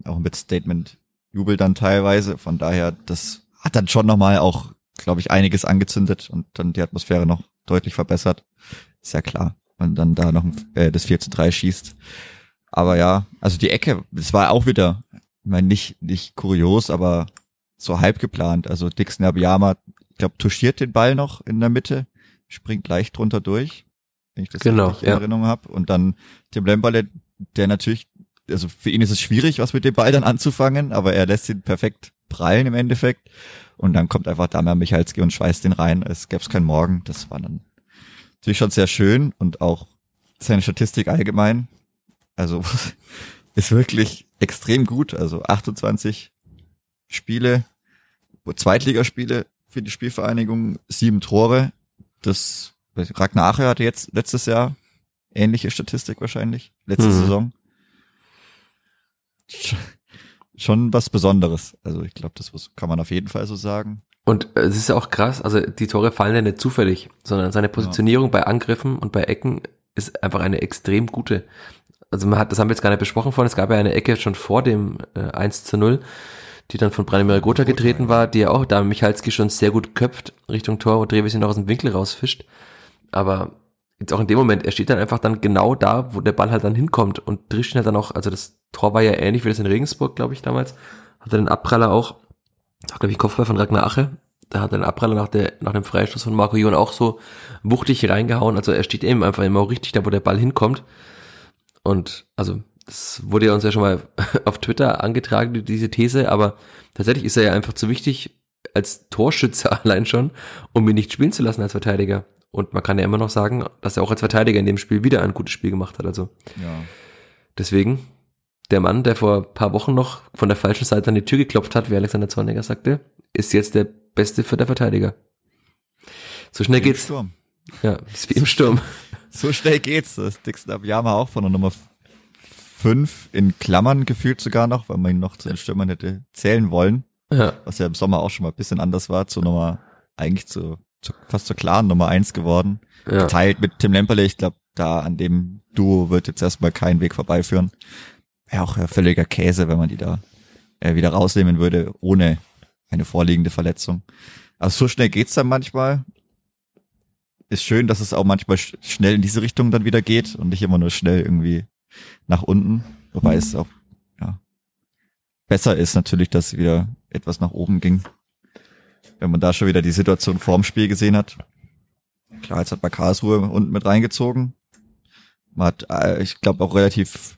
Auch mit Statement Jubel dann teilweise. Von daher, das hat dann schon nochmal auch, glaube ich, einiges angezündet und dann die Atmosphäre noch deutlich verbessert. Ist ja klar. Und dann da noch äh, das 4 zu 3 schießt. Aber ja, also die Ecke, das war auch wieder, ich meine, nicht, nicht kurios, aber so halb geplant. Also Dixon Abiyama, ich glaube, touchiert den Ball noch in der Mitte, springt leicht drunter durch, wenn ich das genau, in ja. Erinnerung habe. Und dann Tim Lemberle, der natürlich also für ihn ist es schwierig, was mit dem Ball dann anzufangen, aber er lässt ihn perfekt prallen im Endeffekt. Und dann kommt einfach Damian Michalski und schweißt den rein. Es gäbe es keinen Morgen. Das war dann natürlich schon sehr schön und auch seine Statistik allgemein. Also (laughs) ist wirklich extrem gut. Also 28 Spiele, Zweitligaspiele für die Spielvereinigung, sieben Tore. Das Ragnar Ache hatte jetzt letztes Jahr ähnliche Statistik wahrscheinlich, letzte mhm. Saison schon was Besonderes. Also ich glaube, das kann man auf jeden Fall so sagen. Und äh, es ist ja auch krass, also die Tore fallen ja nicht zufällig, sondern seine Positionierung ja. bei Angriffen und bei Ecken ist einfach eine extrem gute. Also man hat, das haben wir jetzt gar nicht besprochen vorhin, es gab ja eine Ecke schon vor dem äh, 1 zu 0, die dann von Branimir Gotha getreten war, die ja auch da Michalski schon sehr gut köpft Richtung Tor, wo Dreves ihn noch aus dem Winkel rausfischt. Aber jetzt auch in dem Moment, er steht dann einfach dann genau da, wo der Ball halt dann hinkommt. Und Drischchen hat dann auch, also das Tor war ja ähnlich wie das in Regensburg, glaube ich, damals, hat er den Abpraller auch, glaube ich, Kopfball von Ragnar Ache, da hat er den Abpraller nach, der, nach dem Freistoß von Marco Jon auch so wuchtig reingehauen, also er steht eben einfach immer richtig da, wo der Ball hinkommt. Und also das wurde ja uns ja schon mal (laughs) auf Twitter angetragen, diese These, aber tatsächlich ist er ja einfach zu wichtig als Torschütze (laughs) allein schon, um ihn nicht spielen zu lassen als Verteidiger. Und man kann ja immer noch sagen, dass er auch als Verteidiger in dem Spiel wieder ein gutes Spiel gemacht hat. Also Ja. deswegen, der Mann, der vor ein paar Wochen noch von der falschen Seite an die Tür geklopft hat, wie Alexander Zorniger sagte, ist jetzt der beste für der Verteidiger. So schnell Wie im geht's. Sturm. Ja, ist wie im Sturm. (laughs) So schnell geht's. Das Dixon Abiyama auch von der Nummer 5 in Klammern gefühlt sogar noch, weil man ihn noch zu den Stürmern hätte zählen wollen, Ja, was ja im Sommer auch schon mal ein bisschen anders war, zur Nummer, eigentlich zu, zu fast zur klaren Nummer 1 geworden. ja. Geteilt mit Tim Lemperle, ich glaube, da an dem Duo wird jetzt erstmal kein Weg vorbeiführen. Wäre auch äh, völliger Käse, wenn man die da äh, wieder rausnehmen würde, ohne eine vorliegende Verletzung. Also so schnell geht's dann manchmal. Ist schön, dass es auch manchmal sch schnell in diese Richtung dann wieder geht und nicht immer nur schnell irgendwie nach unten. Wobei es auch ja, besser ist natürlich, dass es wieder etwas nach oben ging. Wenn man da schon wieder die Situation vorm Spiel gesehen hat. Klar, jetzt hat man Karlsruhe unten mit reingezogen. Man hat, äh, ich glaube, auch relativ,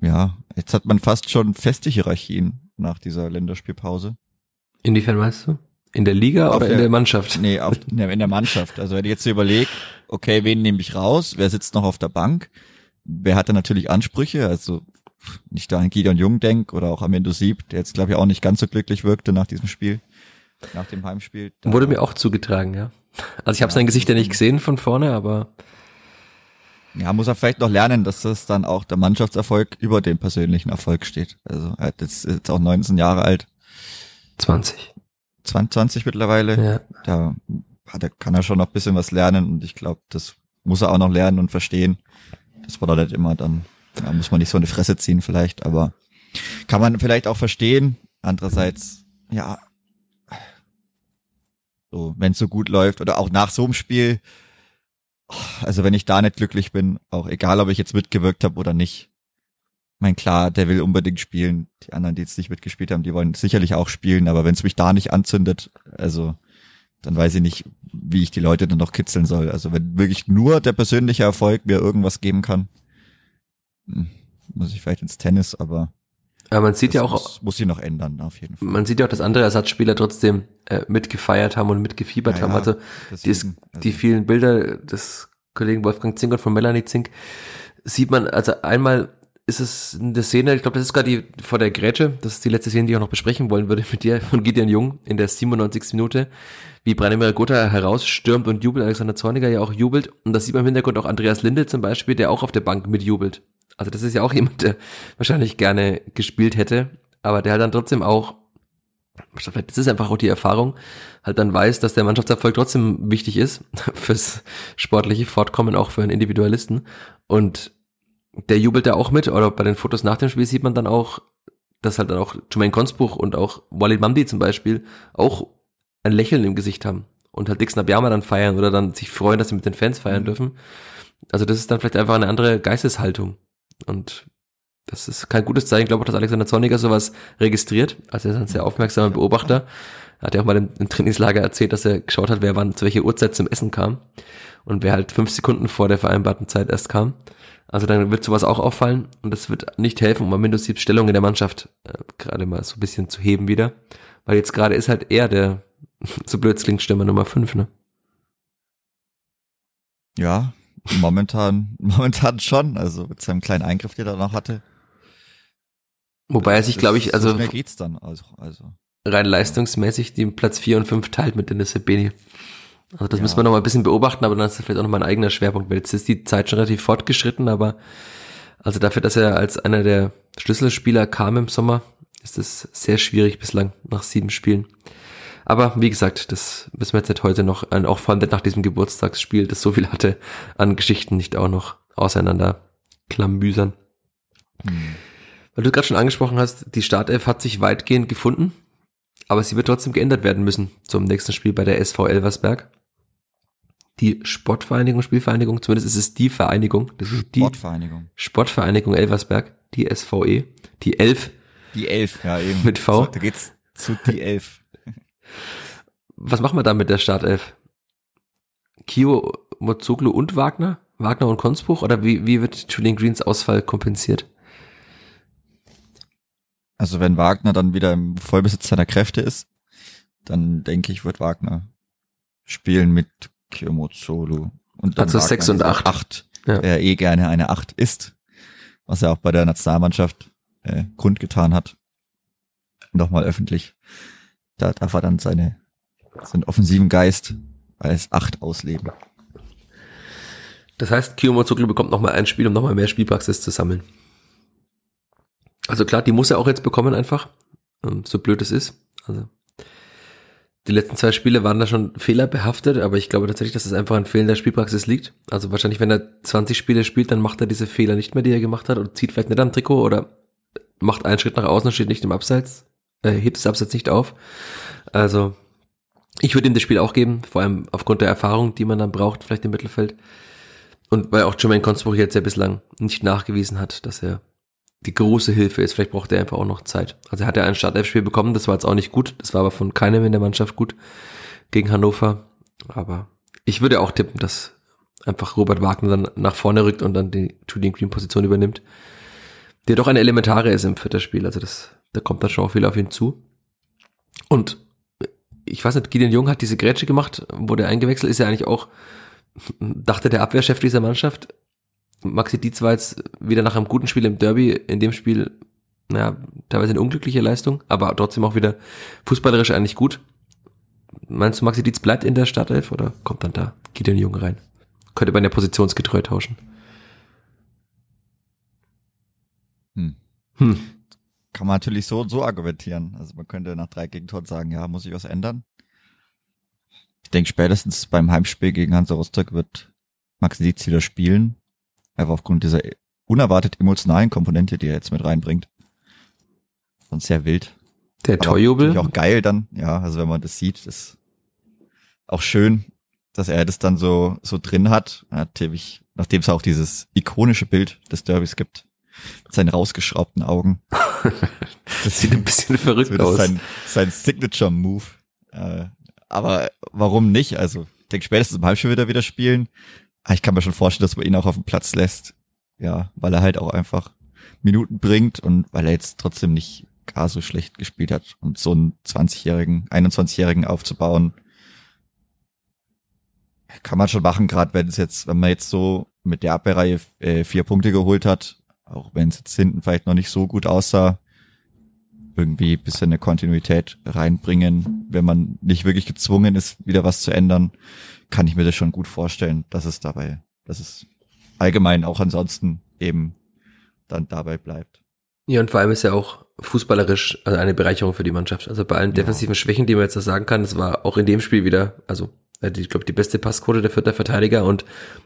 ja, jetzt hat man fast schon feste Hierarchien nach dieser Länderspielpause. Inwiefern meinst du? In der Liga Auf oder in der- der Mannschaft? Nee, auf, (laughs) nee, in der Mannschaft. Also wenn ich jetzt so überlege, okay, wen nehme ich raus? Wer sitzt noch auf der Bank? Wer hat da natürlich Ansprüche? Also nicht da an Gideon Jung denk oder auch Amendo Sieb, der jetzt glaube ich auch nicht ganz so glücklich wirkte nach diesem Spiel, nach dem Heimspiel. Wurde mir auch zugetragen, ja. Also ich habe sein Gesicht ja nicht gesehen von vorne, aber Ja, muss er vielleicht noch lernen, dass das dann auch der Mannschaftserfolg über dem persönlichen Erfolg steht. Also er hat jetzt, auch 19 Jahre alt, 20. 20 mittlerweile. Ja. Da hat er, kann er schon noch ein bisschen was lernen und ich glaube, das muss er auch noch lernen und verstehen. Das war nicht immer dann, da muss man nicht so eine Fresse ziehen vielleicht, aber kann man vielleicht auch verstehen. Andererseits, ja, so, wenn es so gut läuft oder auch nach so einem Spiel, also wenn ich da nicht glücklich bin, auch egal, ob ich jetzt mitgewirkt habe oder nicht. Ich mein klar, der will unbedingt spielen. Die anderen, die jetzt nicht mitgespielt haben, die wollen sicherlich auch spielen, aber wenn es mich da nicht anzündet, also dann weiß ich nicht, wie ich die Leute dann noch kitzeln soll. Also wenn wirklich nur der persönliche Erfolg mir irgendwas geben kann, hm, muss ich vielleicht ins Tennis, aber Aber man sieht das ja auch, muss, muss sich noch ändern, auf jeden Fall. man sieht ja auch, dass andere Ersatzspieler trotzdem äh, mitgefeiert haben und mitgefiebert Ja, haben. Also die, deswegen, also- die vielen Bilder des Kollegen Wolfgang Zink und von Melanie Zink sieht man, also einmal ist es in der Szene, ich glaube, das ist gerade die vor der Grätsche, das ist die letzte Szene, die ich auch noch besprechen wollen würde mit dir, von Gideon Jung in der 97. Minute, wie Branimir Gotha herausstürmt und jubelt, Alexander Zorniger ja auch jubelt und das sieht man im Hintergrund auch Andreas Linde zum Beispiel, der auch auf der Bank mitjubelt. Also das ist ja auch (laughs) jemand, der wahrscheinlich gerne gespielt hätte, aber der halt dann trotzdem auch Vielleicht ist einfach auch die Erfahrung, halt dann weiß, dass der Mannschaftserfolg trotzdem wichtig ist (laughs) fürs sportliche Fortkommen, auch für einen Individualisten. Und der jubelt da auch mit, oder bei den Fotos nach dem Spiel sieht man dann auch, dass halt dann auch Jermaine Consbuch und auch Walid Mamdi zum Beispiel auch ein Lächeln im Gesicht haben und halt Dixon Abiyama dann feiern oder dann sich freuen, dass sie mit den Fans feiern Mhm. dürfen. Also das ist dann vielleicht einfach eine andere Geisteshaltung. Und das ist kein gutes Zeichen. Ich glaube auch, dass Alexander Zorniger sowas registriert. Also er ist ein sehr aufmerksamer Beobachter. Er hat ja auch mal im, im Trainingslager erzählt, dass er geschaut hat, wer wann zu welcher Uhrzeit zum Essen kam. Und wer halt fünf Sekunden vor der vereinbarten Zeit erst kam. Also dann wird sowas auch auffallen. Und das wird nicht helfen, um am Windows die Stellung in der Mannschaft äh, gerade mal so ein bisschen zu heben wieder. Weil jetzt gerade ist halt er der, (laughs) so blöd klingt, Stürmer Nummer fünf, ne? Ja, momentan, (laughs) momentan schon. Also mit seinem kleinen Eingriff, den er noch hatte. Wobei er sich, glaube ich, also So schnell geht's dann. Also, also. rein leistungsmäßig den Platz 4 und 5 teilt mit Dennis Sebeni. Also das Ja. müssen wir noch mal ein bisschen beobachten, aber dann ist das vielleicht auch noch mal ein eigener Schwerpunkt, weil jetzt ist die Zeit schon relativ fortgeschritten, aber also dafür, dass er als einer der Schlüsselspieler kam im Sommer, ist es sehr schwierig bislang nach sieben Spielen. Aber wie gesagt, das müssen wir jetzt nicht heute noch, auch vor allem nicht nach diesem Geburtstagsspiel, das so viel hatte, an Geschichten nicht auch noch auseinander klammbüsern. Hm. Weil du gerade schon angesprochen hast, die Startelf hat sich weitgehend gefunden, aber sie wird trotzdem geändert werden müssen zum nächsten Spiel bei der SV Elversberg. Die Sportvereinigung, Spielvereinigung, zumindest ist es die Vereinigung, das ist die Sportvereinigung. Sportvereinigung Elversberg, die SVE, die Elf. Die Elf, ja eben. Mit V? So, da geht's zu die Elf. Was machen wir da mit der Startelf? Kio, Mozoglu und Wagner? Wagner und Konzbruch? Oder wie, wie wird Julian Greens Ausfall kompensiert? Also wenn Wagner dann wieder im Vollbesitz seiner Kräfte ist, dann denke ich, wird Wagner spielen mit Kyomozolu. Und dann Also Wagner sechs und dieser acht. acht Ja. der eh gerne eine Acht ist, was er auch bei der Nationalmannschaft äh, kundgetan hat. Nochmal öffentlich. Da darf er dann seine, seinen offensiven Geist als Acht ausleben. Das heißt, Mozoglu bekommt nochmal ein Spiel, um nochmal mehr Spielpraxis zu sammeln. Also klar, die muss er auch jetzt bekommen einfach, ähm, so blöd es ist. Also die letzten zwei Spiele waren da schon fehlerbehaftet, aber ich glaube tatsächlich, dass es einfach an fehlender Spielpraxis liegt. Also wahrscheinlich, wenn er 20 Spiele spielt, dann macht er diese Fehler nicht mehr, die er gemacht hat und zieht vielleicht nicht am Trikot oder macht einen Schritt nach außen und steht nicht im Abseits, äh, hebt das Abseits nicht auf. Also ich würde ihm das Spiel auch geben, vor allem aufgrund der Erfahrung, die man dann braucht, vielleicht im Mittelfeld. Und weil auch Jermaine Konzbruch jetzt ja bislang nicht nachgewiesen hat, dass er die große Hilfe ist. Vielleicht braucht er einfach auch noch Zeit. Also er hat ja ein Startelf-Spiel bekommen, das war jetzt auch nicht gut. Das war aber von keinem in der Mannschaft gut gegen Hannover. Aber ich würde auch tippen, dass einfach Robert Wagner dann nach vorne rückt und dann die Julian Green Position übernimmt. Der doch eine elementare ist im vierten Spiel. Also das, da kommt dann schon auch viel auf ihn zu. Und ich weiß nicht, Gideon Jung hat diese Grätsche gemacht, wurde eingewechselt, ist ja eigentlich auch, (laughs) dachte der Abwehrchef dieser Mannschaft. Maxi Dietz war jetzt wieder nach einem guten Spiel im Derby, in dem Spiel, naja, teilweise eine unglückliche Leistung, aber trotzdem auch wieder fußballerisch eigentlich gut. Meinst du, Maxi Dietz bleibt in der Startelf oder kommt dann da Gideon Jung rein? Könnte man ja positionsgetreu tauschen. Hm. Kann man natürlich so und so argumentieren. Also man könnte nach drei Gegentoren sagen, ja, muss ich was ändern. Ich denke, spätestens beim Heimspiel gegen Hansa Rostock wird Max Dietz wieder spielen. Einfach aufgrund dieser unerwartet emotionalen Komponente, die er jetzt mit reinbringt. Und sehr wild. Der Torjubel, natürlich auch geil dann, ja, also wenn man das sieht, ist auch schön, dass er das dann so, so drin hat. Natürlich, nachdem es auch dieses ikonische Bild des Derbys gibt, mit seinen rausgeschraubten Augen. (laughs) das sieht ein bisschen verrückt das aus. sein, sein Signature-Move. Äh, aber warum nicht? Also, ich denke, spätestens im Halbspiel wird er wieder spielen. Aber Ich kann mir schon vorstellen, dass man ihn auch auf den Platz lässt. Ja, weil er halt auch einfach Minuten bringt und weil er jetzt trotzdem nicht gar so schlecht gespielt hat. Und so einen 20-Jährigen, 21-Jährigen aufzubauen, kann man schon machen, gerade wenn es jetzt, wenn man jetzt so mit der Abwehrreihe äh, vier Punkte geholt hat, auch wenn es jetzt hinten vielleicht noch nicht so gut aussah, irgendwie ein bisschen eine Kontinuität reinbringen, wenn man nicht wirklich gezwungen ist, wieder was zu ändern, kann ich mir das schon gut vorstellen, dass es dabei, dass es allgemein auch ansonsten eben dann dabei bleibt. Ja, und vor allem ist er auch fußballerisch also eine Bereicherung für die Mannschaft. Also bei allen defensiven Schwächen, die man jetzt da sagen kann, das war auch in dem Spiel wieder, also ich glaube, die beste Passquote der vierter Verteidiger und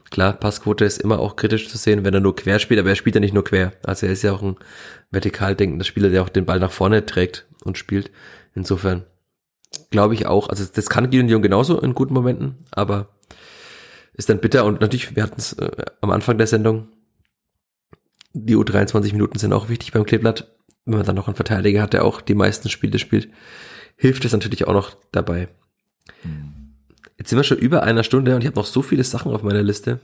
klar, Passquote ist immer auch kritisch zu sehen, wenn er nur quer spielt, aber er spielt ja nicht nur quer. Also er ist ja auch ein vertikal denkender Spieler, der auch den Ball nach vorne trägt und spielt. Insofern glaube ich auch, also das kann Gideon Jung genauso in guten Momenten, aber ist dann bitter und natürlich, wir hatten es äh, am Anfang der Sendung, die U23 Minuten sind auch wichtig beim Kleeblatt. Wenn man dann noch einen Verteidiger hat, der auch die meisten Spiele spielt, hilft es natürlich auch noch dabei. Jetzt sind wir schon über einer Stunde und ich habe noch so viele Sachen auf meiner Liste.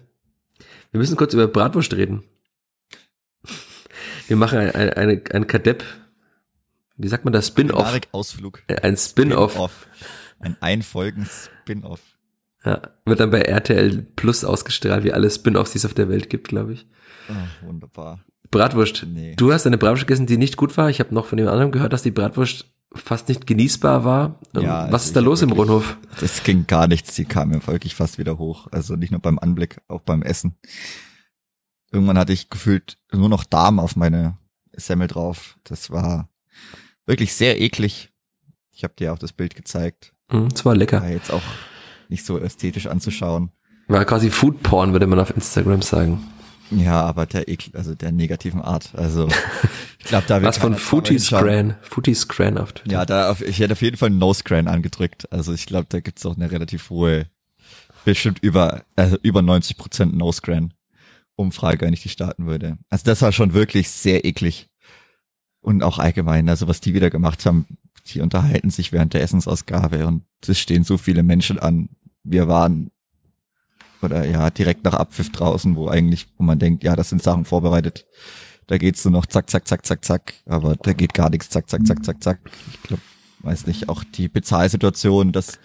Wir müssen kurz über Bratwurst reden. Wir machen ein, ein, eine, ein Kadepp, wie sagt man das, Spin-off, Ausflug. Ein Spin-off, Spin-off. Ein Einfolgen-Spin-off. ja, wird dann bei RTL Plus ausgestrahlt, wie alle Spin-offs, die es auf der Welt gibt, glaube ich. Oh, wunderbar. Bratwurst. Nee. Du hast eine Bratwurst gegessen, die nicht gut war. Ich habe noch von dem anderen gehört, dass die Bratwurst fast nicht genießbar war. Ähm, Ja, Was also ist da los hab im wirklich- Rundhof? Das ging gar nichts. Die kam mir wirklich fast wieder hoch. Also nicht nur beim Anblick, auch beim Essen. Irgendwann hatte ich gefühlt nur noch Darm auf meine Semmel drauf. Das war wirklich sehr eklig. Ich habe dir auch das Bild gezeigt. Hm, Es war lecker. War jetzt auch nicht so ästhetisch anzuschauen. War quasi Food Porn, würde man auf Instagram sagen. Ja, aber der Ekel, also der negativen Art. Also (laughs) ich glaube, da wird Was von keiner Footy schauen. Scran, Footy Scran auf Twitter. Ja, da auf, ich hätte auf jeden Fall No Scran angedrückt. Also ich glaube, da gibt's auch eine relativ hohe, bestimmt über, also über 90 Prozent No Scran Umfrage, wenn ich die starten würde. Also das war schon wirklich sehr eklig. Und auch allgemein, also was die wieder gemacht haben, die unterhalten sich während der Essensausgabe und es stehen so viele Menschen an. Wir waren oder ja, direkt nach Abpfiff draußen, wo eigentlich, wo man denkt, ja, das sind Sachen vorbereitet. Da geht's nur noch zack, zack, zack, zack, zack, aber da geht gar nichts, zack, zack, zack, zack, zack. Ich glaube, weiß nicht, auch die Bezahlsituation, dass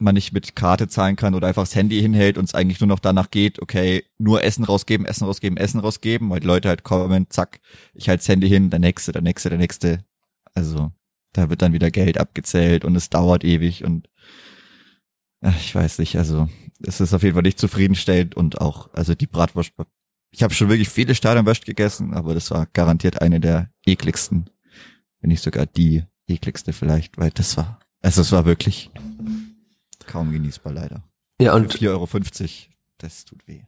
man nicht mit Karte zahlen kann oder einfach das Handy hinhält und es eigentlich nur noch danach geht, okay, nur Essen rausgeben, Essen rausgeben, Essen rausgeben, weil die Leute halt kommen, zack, ich halte das Handy hin, der nächste, der nächste, der nächste. Also, da wird dann wieder Geld abgezählt und es dauert ewig und ach, ich weiß nicht, also es ist auf jeden Fall nicht zufriedenstellend und auch, also die Bratwurst, ich habe schon wirklich viele Stadionwurst gegessen, aber das war garantiert eine der ekligsten, wenn nicht sogar die ekligste vielleicht, weil das war, also es war wirklich kaum genießbar leider. Ja, Und und 4,50 Euro, das tut weh.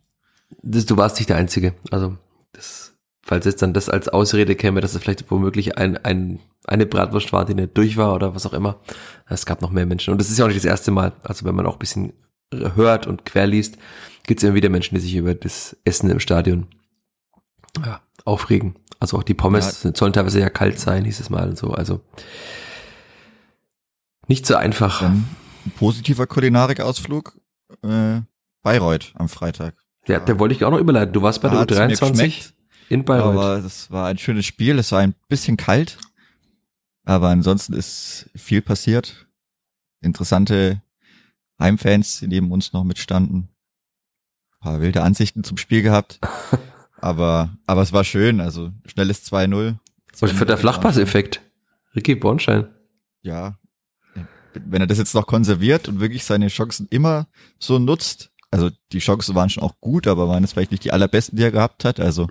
das, du warst nicht der Einzige. Also, das, falls jetzt dann das als Ausrede käme, dass es vielleicht womöglich ein, ein, eine Bratwurst war, die nicht durch war oder was auch immer. Es gab noch mehr Menschen. Und das ist ja auch nicht das erste Mal. Also, wenn man auch ein bisschen hört und quer liest, gibt es immer wieder Menschen, die sich über das Essen im Stadion ja, aufregen. Also auch die Pommes sollen teilweise ja kalt sein, hieß es mal und so. Also nicht so einfach. Dann ein positiver Kulinarikausflug, äh, Bayreuth am Freitag. Ja, der wollte ich auch noch überleiten. Du warst bei der Hat's mir U23 geschmeckt, in Bayreuth. Aber das war ein schönes Spiel, es war ein bisschen kalt, aber ansonsten ist viel passiert. Interessante Heimfans, die neben uns noch mitstanden. Ein paar wilde Ansichten zum Spiel gehabt. (laughs) aber, aber es war schön, also schnelles 2-0. Und für der Flachpasseffekt. Ricky Bornstein. Ja. Wenn er das jetzt noch konserviert und wirklich seine Chancen immer so nutzt, also die Chancen waren schon auch gut, aber waren es vielleicht nicht die allerbesten, die er gehabt hat. Also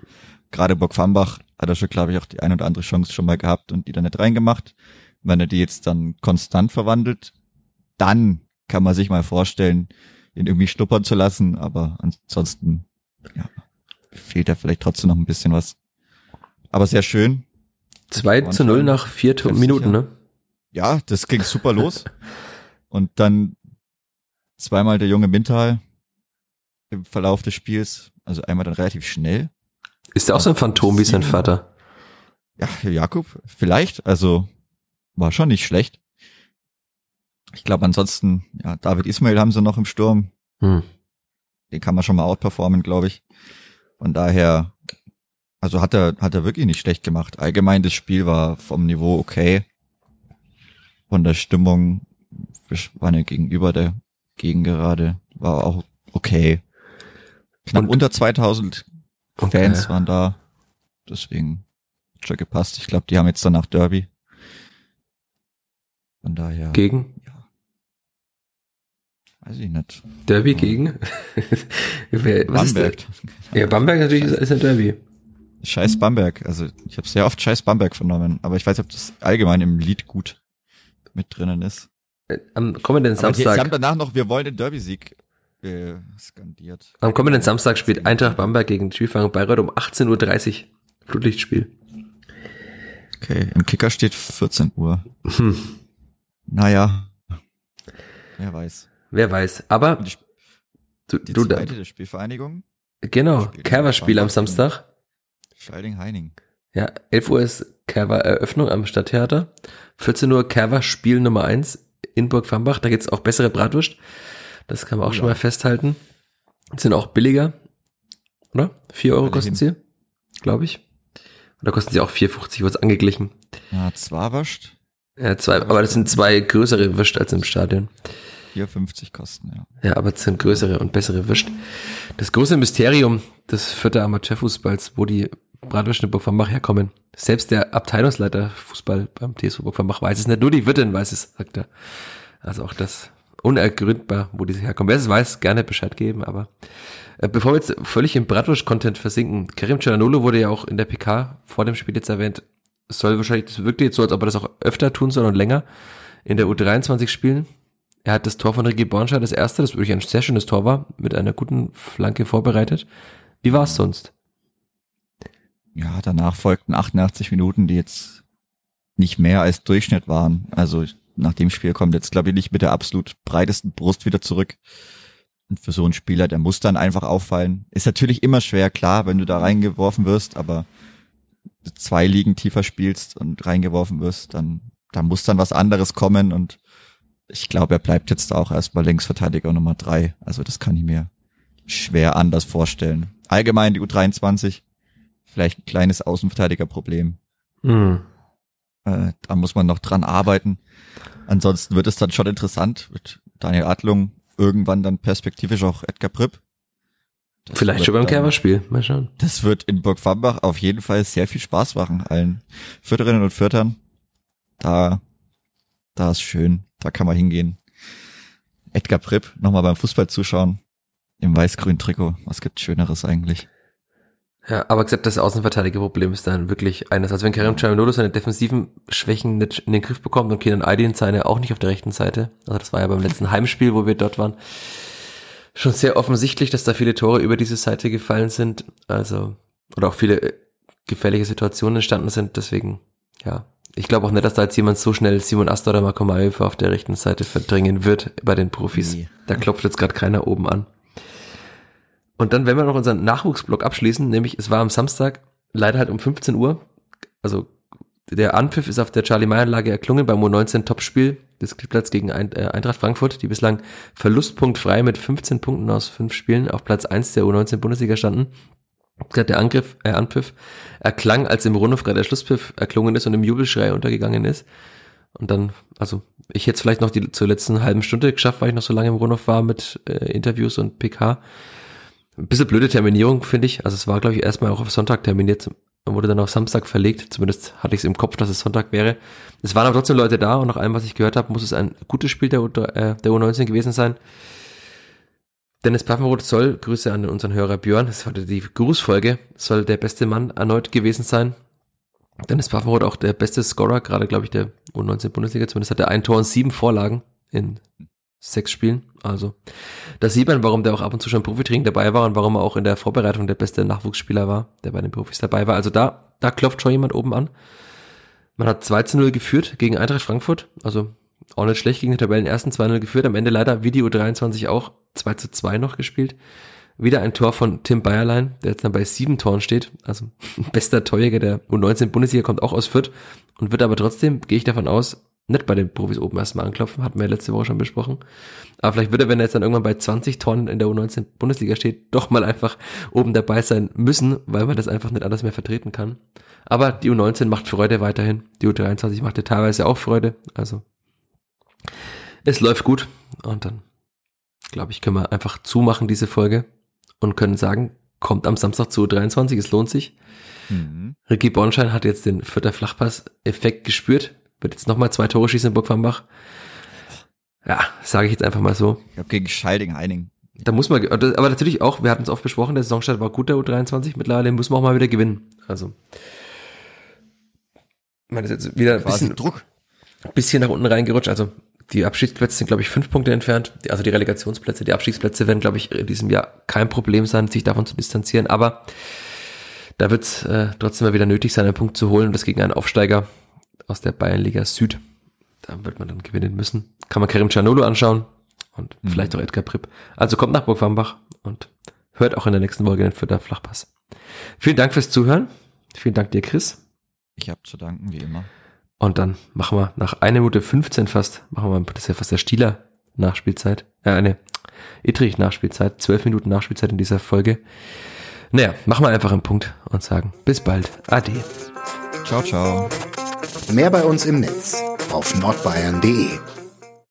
gerade Bock Fambach hat er schon, glaube ich, auch die ein oder andere Chance schon mal gehabt und die dann nicht reingemacht. Wenn er die jetzt dann konstant verwandelt, dann kann man sich mal vorstellen, ihn irgendwie schnuppern zu lassen, aber ansonsten ja, fehlt da vielleicht trotzdem noch ein bisschen was. Aber sehr schön. 2 zu 0 nach vier. Minuten, ne? Ja, das ging super los. (laughs) Und dann zweimal der junge Mintal im Verlauf des Spiels, also einmal dann relativ schnell. Ist der auch so ein Phantom wie sein. Vater? Ja, Jakob, vielleicht, also war schon nicht schlecht. Ich glaube ansonsten, ja, David Ismail haben sie noch im Sturm. Hm. Den kann man schon mal outperformen, glaube ich. Von daher, also hat er, hat er wirklich nicht schlecht gemacht. Allgemein das Spiel war vom Niveau okay. Von der Stimmung, ja gegenüber der Gegend gerade, war auch okay. Knapp Und- unter 2000 Okay. Fans waren da. Deswegen hat schon gepasst. Ich glaube, die haben jetzt danach Derby. Von daher, Gegen? Weiß ich nicht. Derby gegen? (laughs) Wer, Bamberg. Ja, Bamberg natürlich ist, ist ein Derby. Scheiß Bamberg. Also ich habe sehr oft Scheiß Bamberg vernommen, aber ich weiß nicht, ob das allgemein im Lied gut mit drinnen ist. Äh, Am kommenden Aber die, sie haben Samstag, danach noch Wir wollen den Derby-Sieg äh, skandiert. am kommenden Samstag spielt Eintracht Bamberg gegen Spielfang Bayreuth um 18.30 Uhr. Flutlichtspiel. Okay, im Kicker steht 14 Uhr. Hm. Naja, wer weiß. Wer weiß. Aber die, du, die du da, zweite der Spielvereinigung, genau, Spiel- Kerber-Spiel am Samstag. Schalding-Heining. Ja, 11 Uhr ist Kerber Eröffnung am Stadttheater. 14 Uhr Kerber Spiel Nummer 1 in Burg Fambach. Da gibt's auch bessere Bratwurst. Das kann man auch Ja. schon mal festhalten. Sind auch billiger. Oder? 4 Euro Alle kosten hin. sie, glaube ich. Oder kosten sie auch 4,50, wird's angeglichen. Ja, zwar wascht, Ja, zwei, aber das sind zwei größere Würst als im Stadion. 4,50 kosten, ja. Ja, aber es sind größere und bessere Würst. Das große Mysterium des vierter Amateurfußballs, wo die Bratwürste in Fambach herkommen. Selbst der Abteilungsleiter Fußball beim TSV Burg weiß es nicht. Nur die Wirtin weiß es, sagt er. Also auch das unergründbar, wo die herkommen. Wer es weiß, gerne Bescheid geben, aber äh, bevor wir jetzt völlig im Bratwurst-Content versinken, Karim Cialanolo wurde ja auch in der PK vor dem Spiel jetzt erwähnt, soll wahrscheinlich, das wirkte jetzt so, als ob er das auch öfter tun soll und länger in der U23 spielen. Er hat das Tor von Ricky Bornscheid, das erste, das wirklich ein sehr schönes Tor war, mit einer guten Flanke vorbereitet. Wie war es sonst? Ja, danach folgten 88 Minuten, die jetzt nicht mehr als Durchschnitt waren. Also nach dem Spiel kommt jetzt, glaube ich, nicht mit der absolut breitesten Brust wieder zurück. Und für so einen Spieler, der muss dann einfach auffallen. Ist natürlich immer schwer, klar, wenn du da reingeworfen wirst, aber zwei Ligen tiefer spielst und reingeworfen wirst, dann da muss dann was anderes kommen und ich glaube, er bleibt jetzt auch erstmal Linksverteidiger Nummer drei. Also das kann ich mir schwer anders vorstellen. Allgemein die U23, vielleicht ein kleines Außenverteidigerproblem. Mhm. Äh, da muss man noch dran arbeiten. Ansonsten wird es dann schon interessant. Mit Daniel Adlung irgendwann dann perspektivisch auch Edgar Pripp. Das Vielleicht schon beim Kerberspiel. Mal schauen. Das wird in Burg Fambach auf jeden Fall sehr viel Spaß machen, allen Vierterinnen und Viertern. Da, da ist schön. Da kann man hingehen. Edgar Pripp nochmal beim Fußball zuschauen. Im weiß-grünen Trikot. Was gibt Schöneres eigentlich? Ja, aber gesagt, das Außenverteidigerproblem ist dann wirklich eines. Also wenn Karim Chalanoglu seine defensiven Schwächen nicht in den Griff bekommt und Kenan Aydin seine auch nicht auf der rechten Seite. Also das war ja beim letzten Heimspiel, wo wir dort waren, schon sehr offensichtlich, dass da viele Tore über diese Seite gefallen sind. Also, oder auch viele äh, gefährliche Situationen entstanden sind. Deswegen, ja. Ich glaube auch nicht, dass da jetzt jemand so schnell Simon Asta oder Marco Maeva auf der rechten Seite verdrängen wird bei den Profis. Nee. Da klopft jetzt gerade keiner oben an. Und dann, wenn wir noch unseren Nachwuchsblock abschließen, nämlich es war am Samstag leider halt um 15 Uhr, also der Anpfiff ist auf der Charlie Meyer Anlage erklungen beim U19 Topspiel des Platz gegen äh, Eintracht Frankfurt, die bislang verlustpunktfrei mit 15 Punkten aus fünf Spielen auf Platz 1 der U19 Bundesliga standen. Der Angriff, äh, Anpfiff erklang, als im Rundhof gerade der Schlusspfiff erklungen ist und im Jubelschrei untergegangen ist. Und dann, also ich hätte es vielleicht noch die zur letzten halben Stunde geschafft, weil ich noch so lange im Rundhof war mit äh, Interviews und PK. Ein bisschen blöde Terminierung, finde ich. Also es war, glaube ich, erstmal auch auf Sonntag terminiert, wurde dann auf Samstag verlegt. Zumindest hatte ich es im Kopf, dass es Sonntag wäre. Es waren aber trotzdem Leute da und nach allem, was ich gehört habe, muss es ein gutes Spiel der, U äh, der U19 gewesen sein. Dennis Paffenroth soll, Grüße an unseren Hörer Björn, das war die Grußfolge, soll der beste Mann erneut gewesen sein. Dennis Paffenroth auch der beste Scorer, gerade glaube ich der U19 Bundesliga, zumindest hat er ein Tor und sieben Vorlagen in sechs Spielen. Also da sieht man, warum der auch ab und zu schon Profitraining dabei war und warum er auch in der Vorbereitung der beste Nachwuchsspieler war, der bei den Profis dabei war. Also da, da klopft schon jemand oben an. Man hat 2 zu 0 geführt gegen Eintracht Frankfurt, also auch nicht schlecht gegen den Tabellen ersten 2-0 geführt. Am Ende leider Video 23 auch 2 zu 2 noch gespielt. Wieder ein Tor von Tim Bayerlein, der jetzt dann bei sieben Toren steht. Also (laughs) bester Torjäger der U19 Bundesliga kommt auch aus Fürth und wird aber trotzdem, gehe ich davon aus, nicht bei den Profis oben erstmal anklopfen, hatten wir letzte Woche schon besprochen. Aber vielleicht würde er, wenn er jetzt dann irgendwann bei 20 Tonnen in der U19 Bundesliga steht, doch mal einfach oben dabei sein müssen, weil man das einfach nicht alles mehr vertreten kann. Aber die U19 macht Freude weiterhin. Die U23 macht ja teilweise auch Freude. Also es läuft gut. Und dann, glaube ich, können wir einfach zumachen diese Folge und können sagen, kommt am Samstag zu U23, es lohnt sich. Mhm. Ricky Bornschein hat jetzt den vierter Flachpass-Effekt gespürt wird jetzt nochmal zwei Tore schießen in Burg Burgfambach. Ja, sage ich jetzt einfach mal so. Ich glaube gegen Scheiding Heining. Da muss man, aber natürlich auch, wir hatten es oft besprochen, der Saisonstart war gut, der U23, mittlerweile muss man auch mal wieder gewinnen. Also, man ist jetzt wieder ein bisschen, Druck. bisschen nach unten reingerutscht, also die Abstiegsplätze sind, glaube ich, fünf Punkte entfernt, also die Relegationsplätze, die Abstiegsplätze werden, glaube ich, in diesem Jahr kein Problem sein, sich davon zu distanzieren, aber da wird es äh, trotzdem mal wieder nötig sein, einen Punkt zu holen und das gegen einen Aufsteiger aus der Bayernliga Süd. Da wird man dann gewinnen müssen. Kann man Karim Canolo anschauen und mhm. vielleicht auch Edgar Pripp. Also kommt nach Burg Wambach und hört auch in der nächsten Folge den Fürther Flachpass. Vielen Dank fürs Zuhören. Vielen Dank dir, Chris. Ich habe zu danken, wie immer. Und dann machen wir nach einer Minute 15 fast, machen wir, das ist ja fast der Stieler Nachspielzeit, äh, eine Ittrich Nachspielzeit, zwölf Minuten Nachspielzeit in dieser Folge. Naja, machen wir einfach einen Punkt und sagen bis bald. Ade. Ciao, ciao. Mehr bei uns im Netz auf nordbayern.de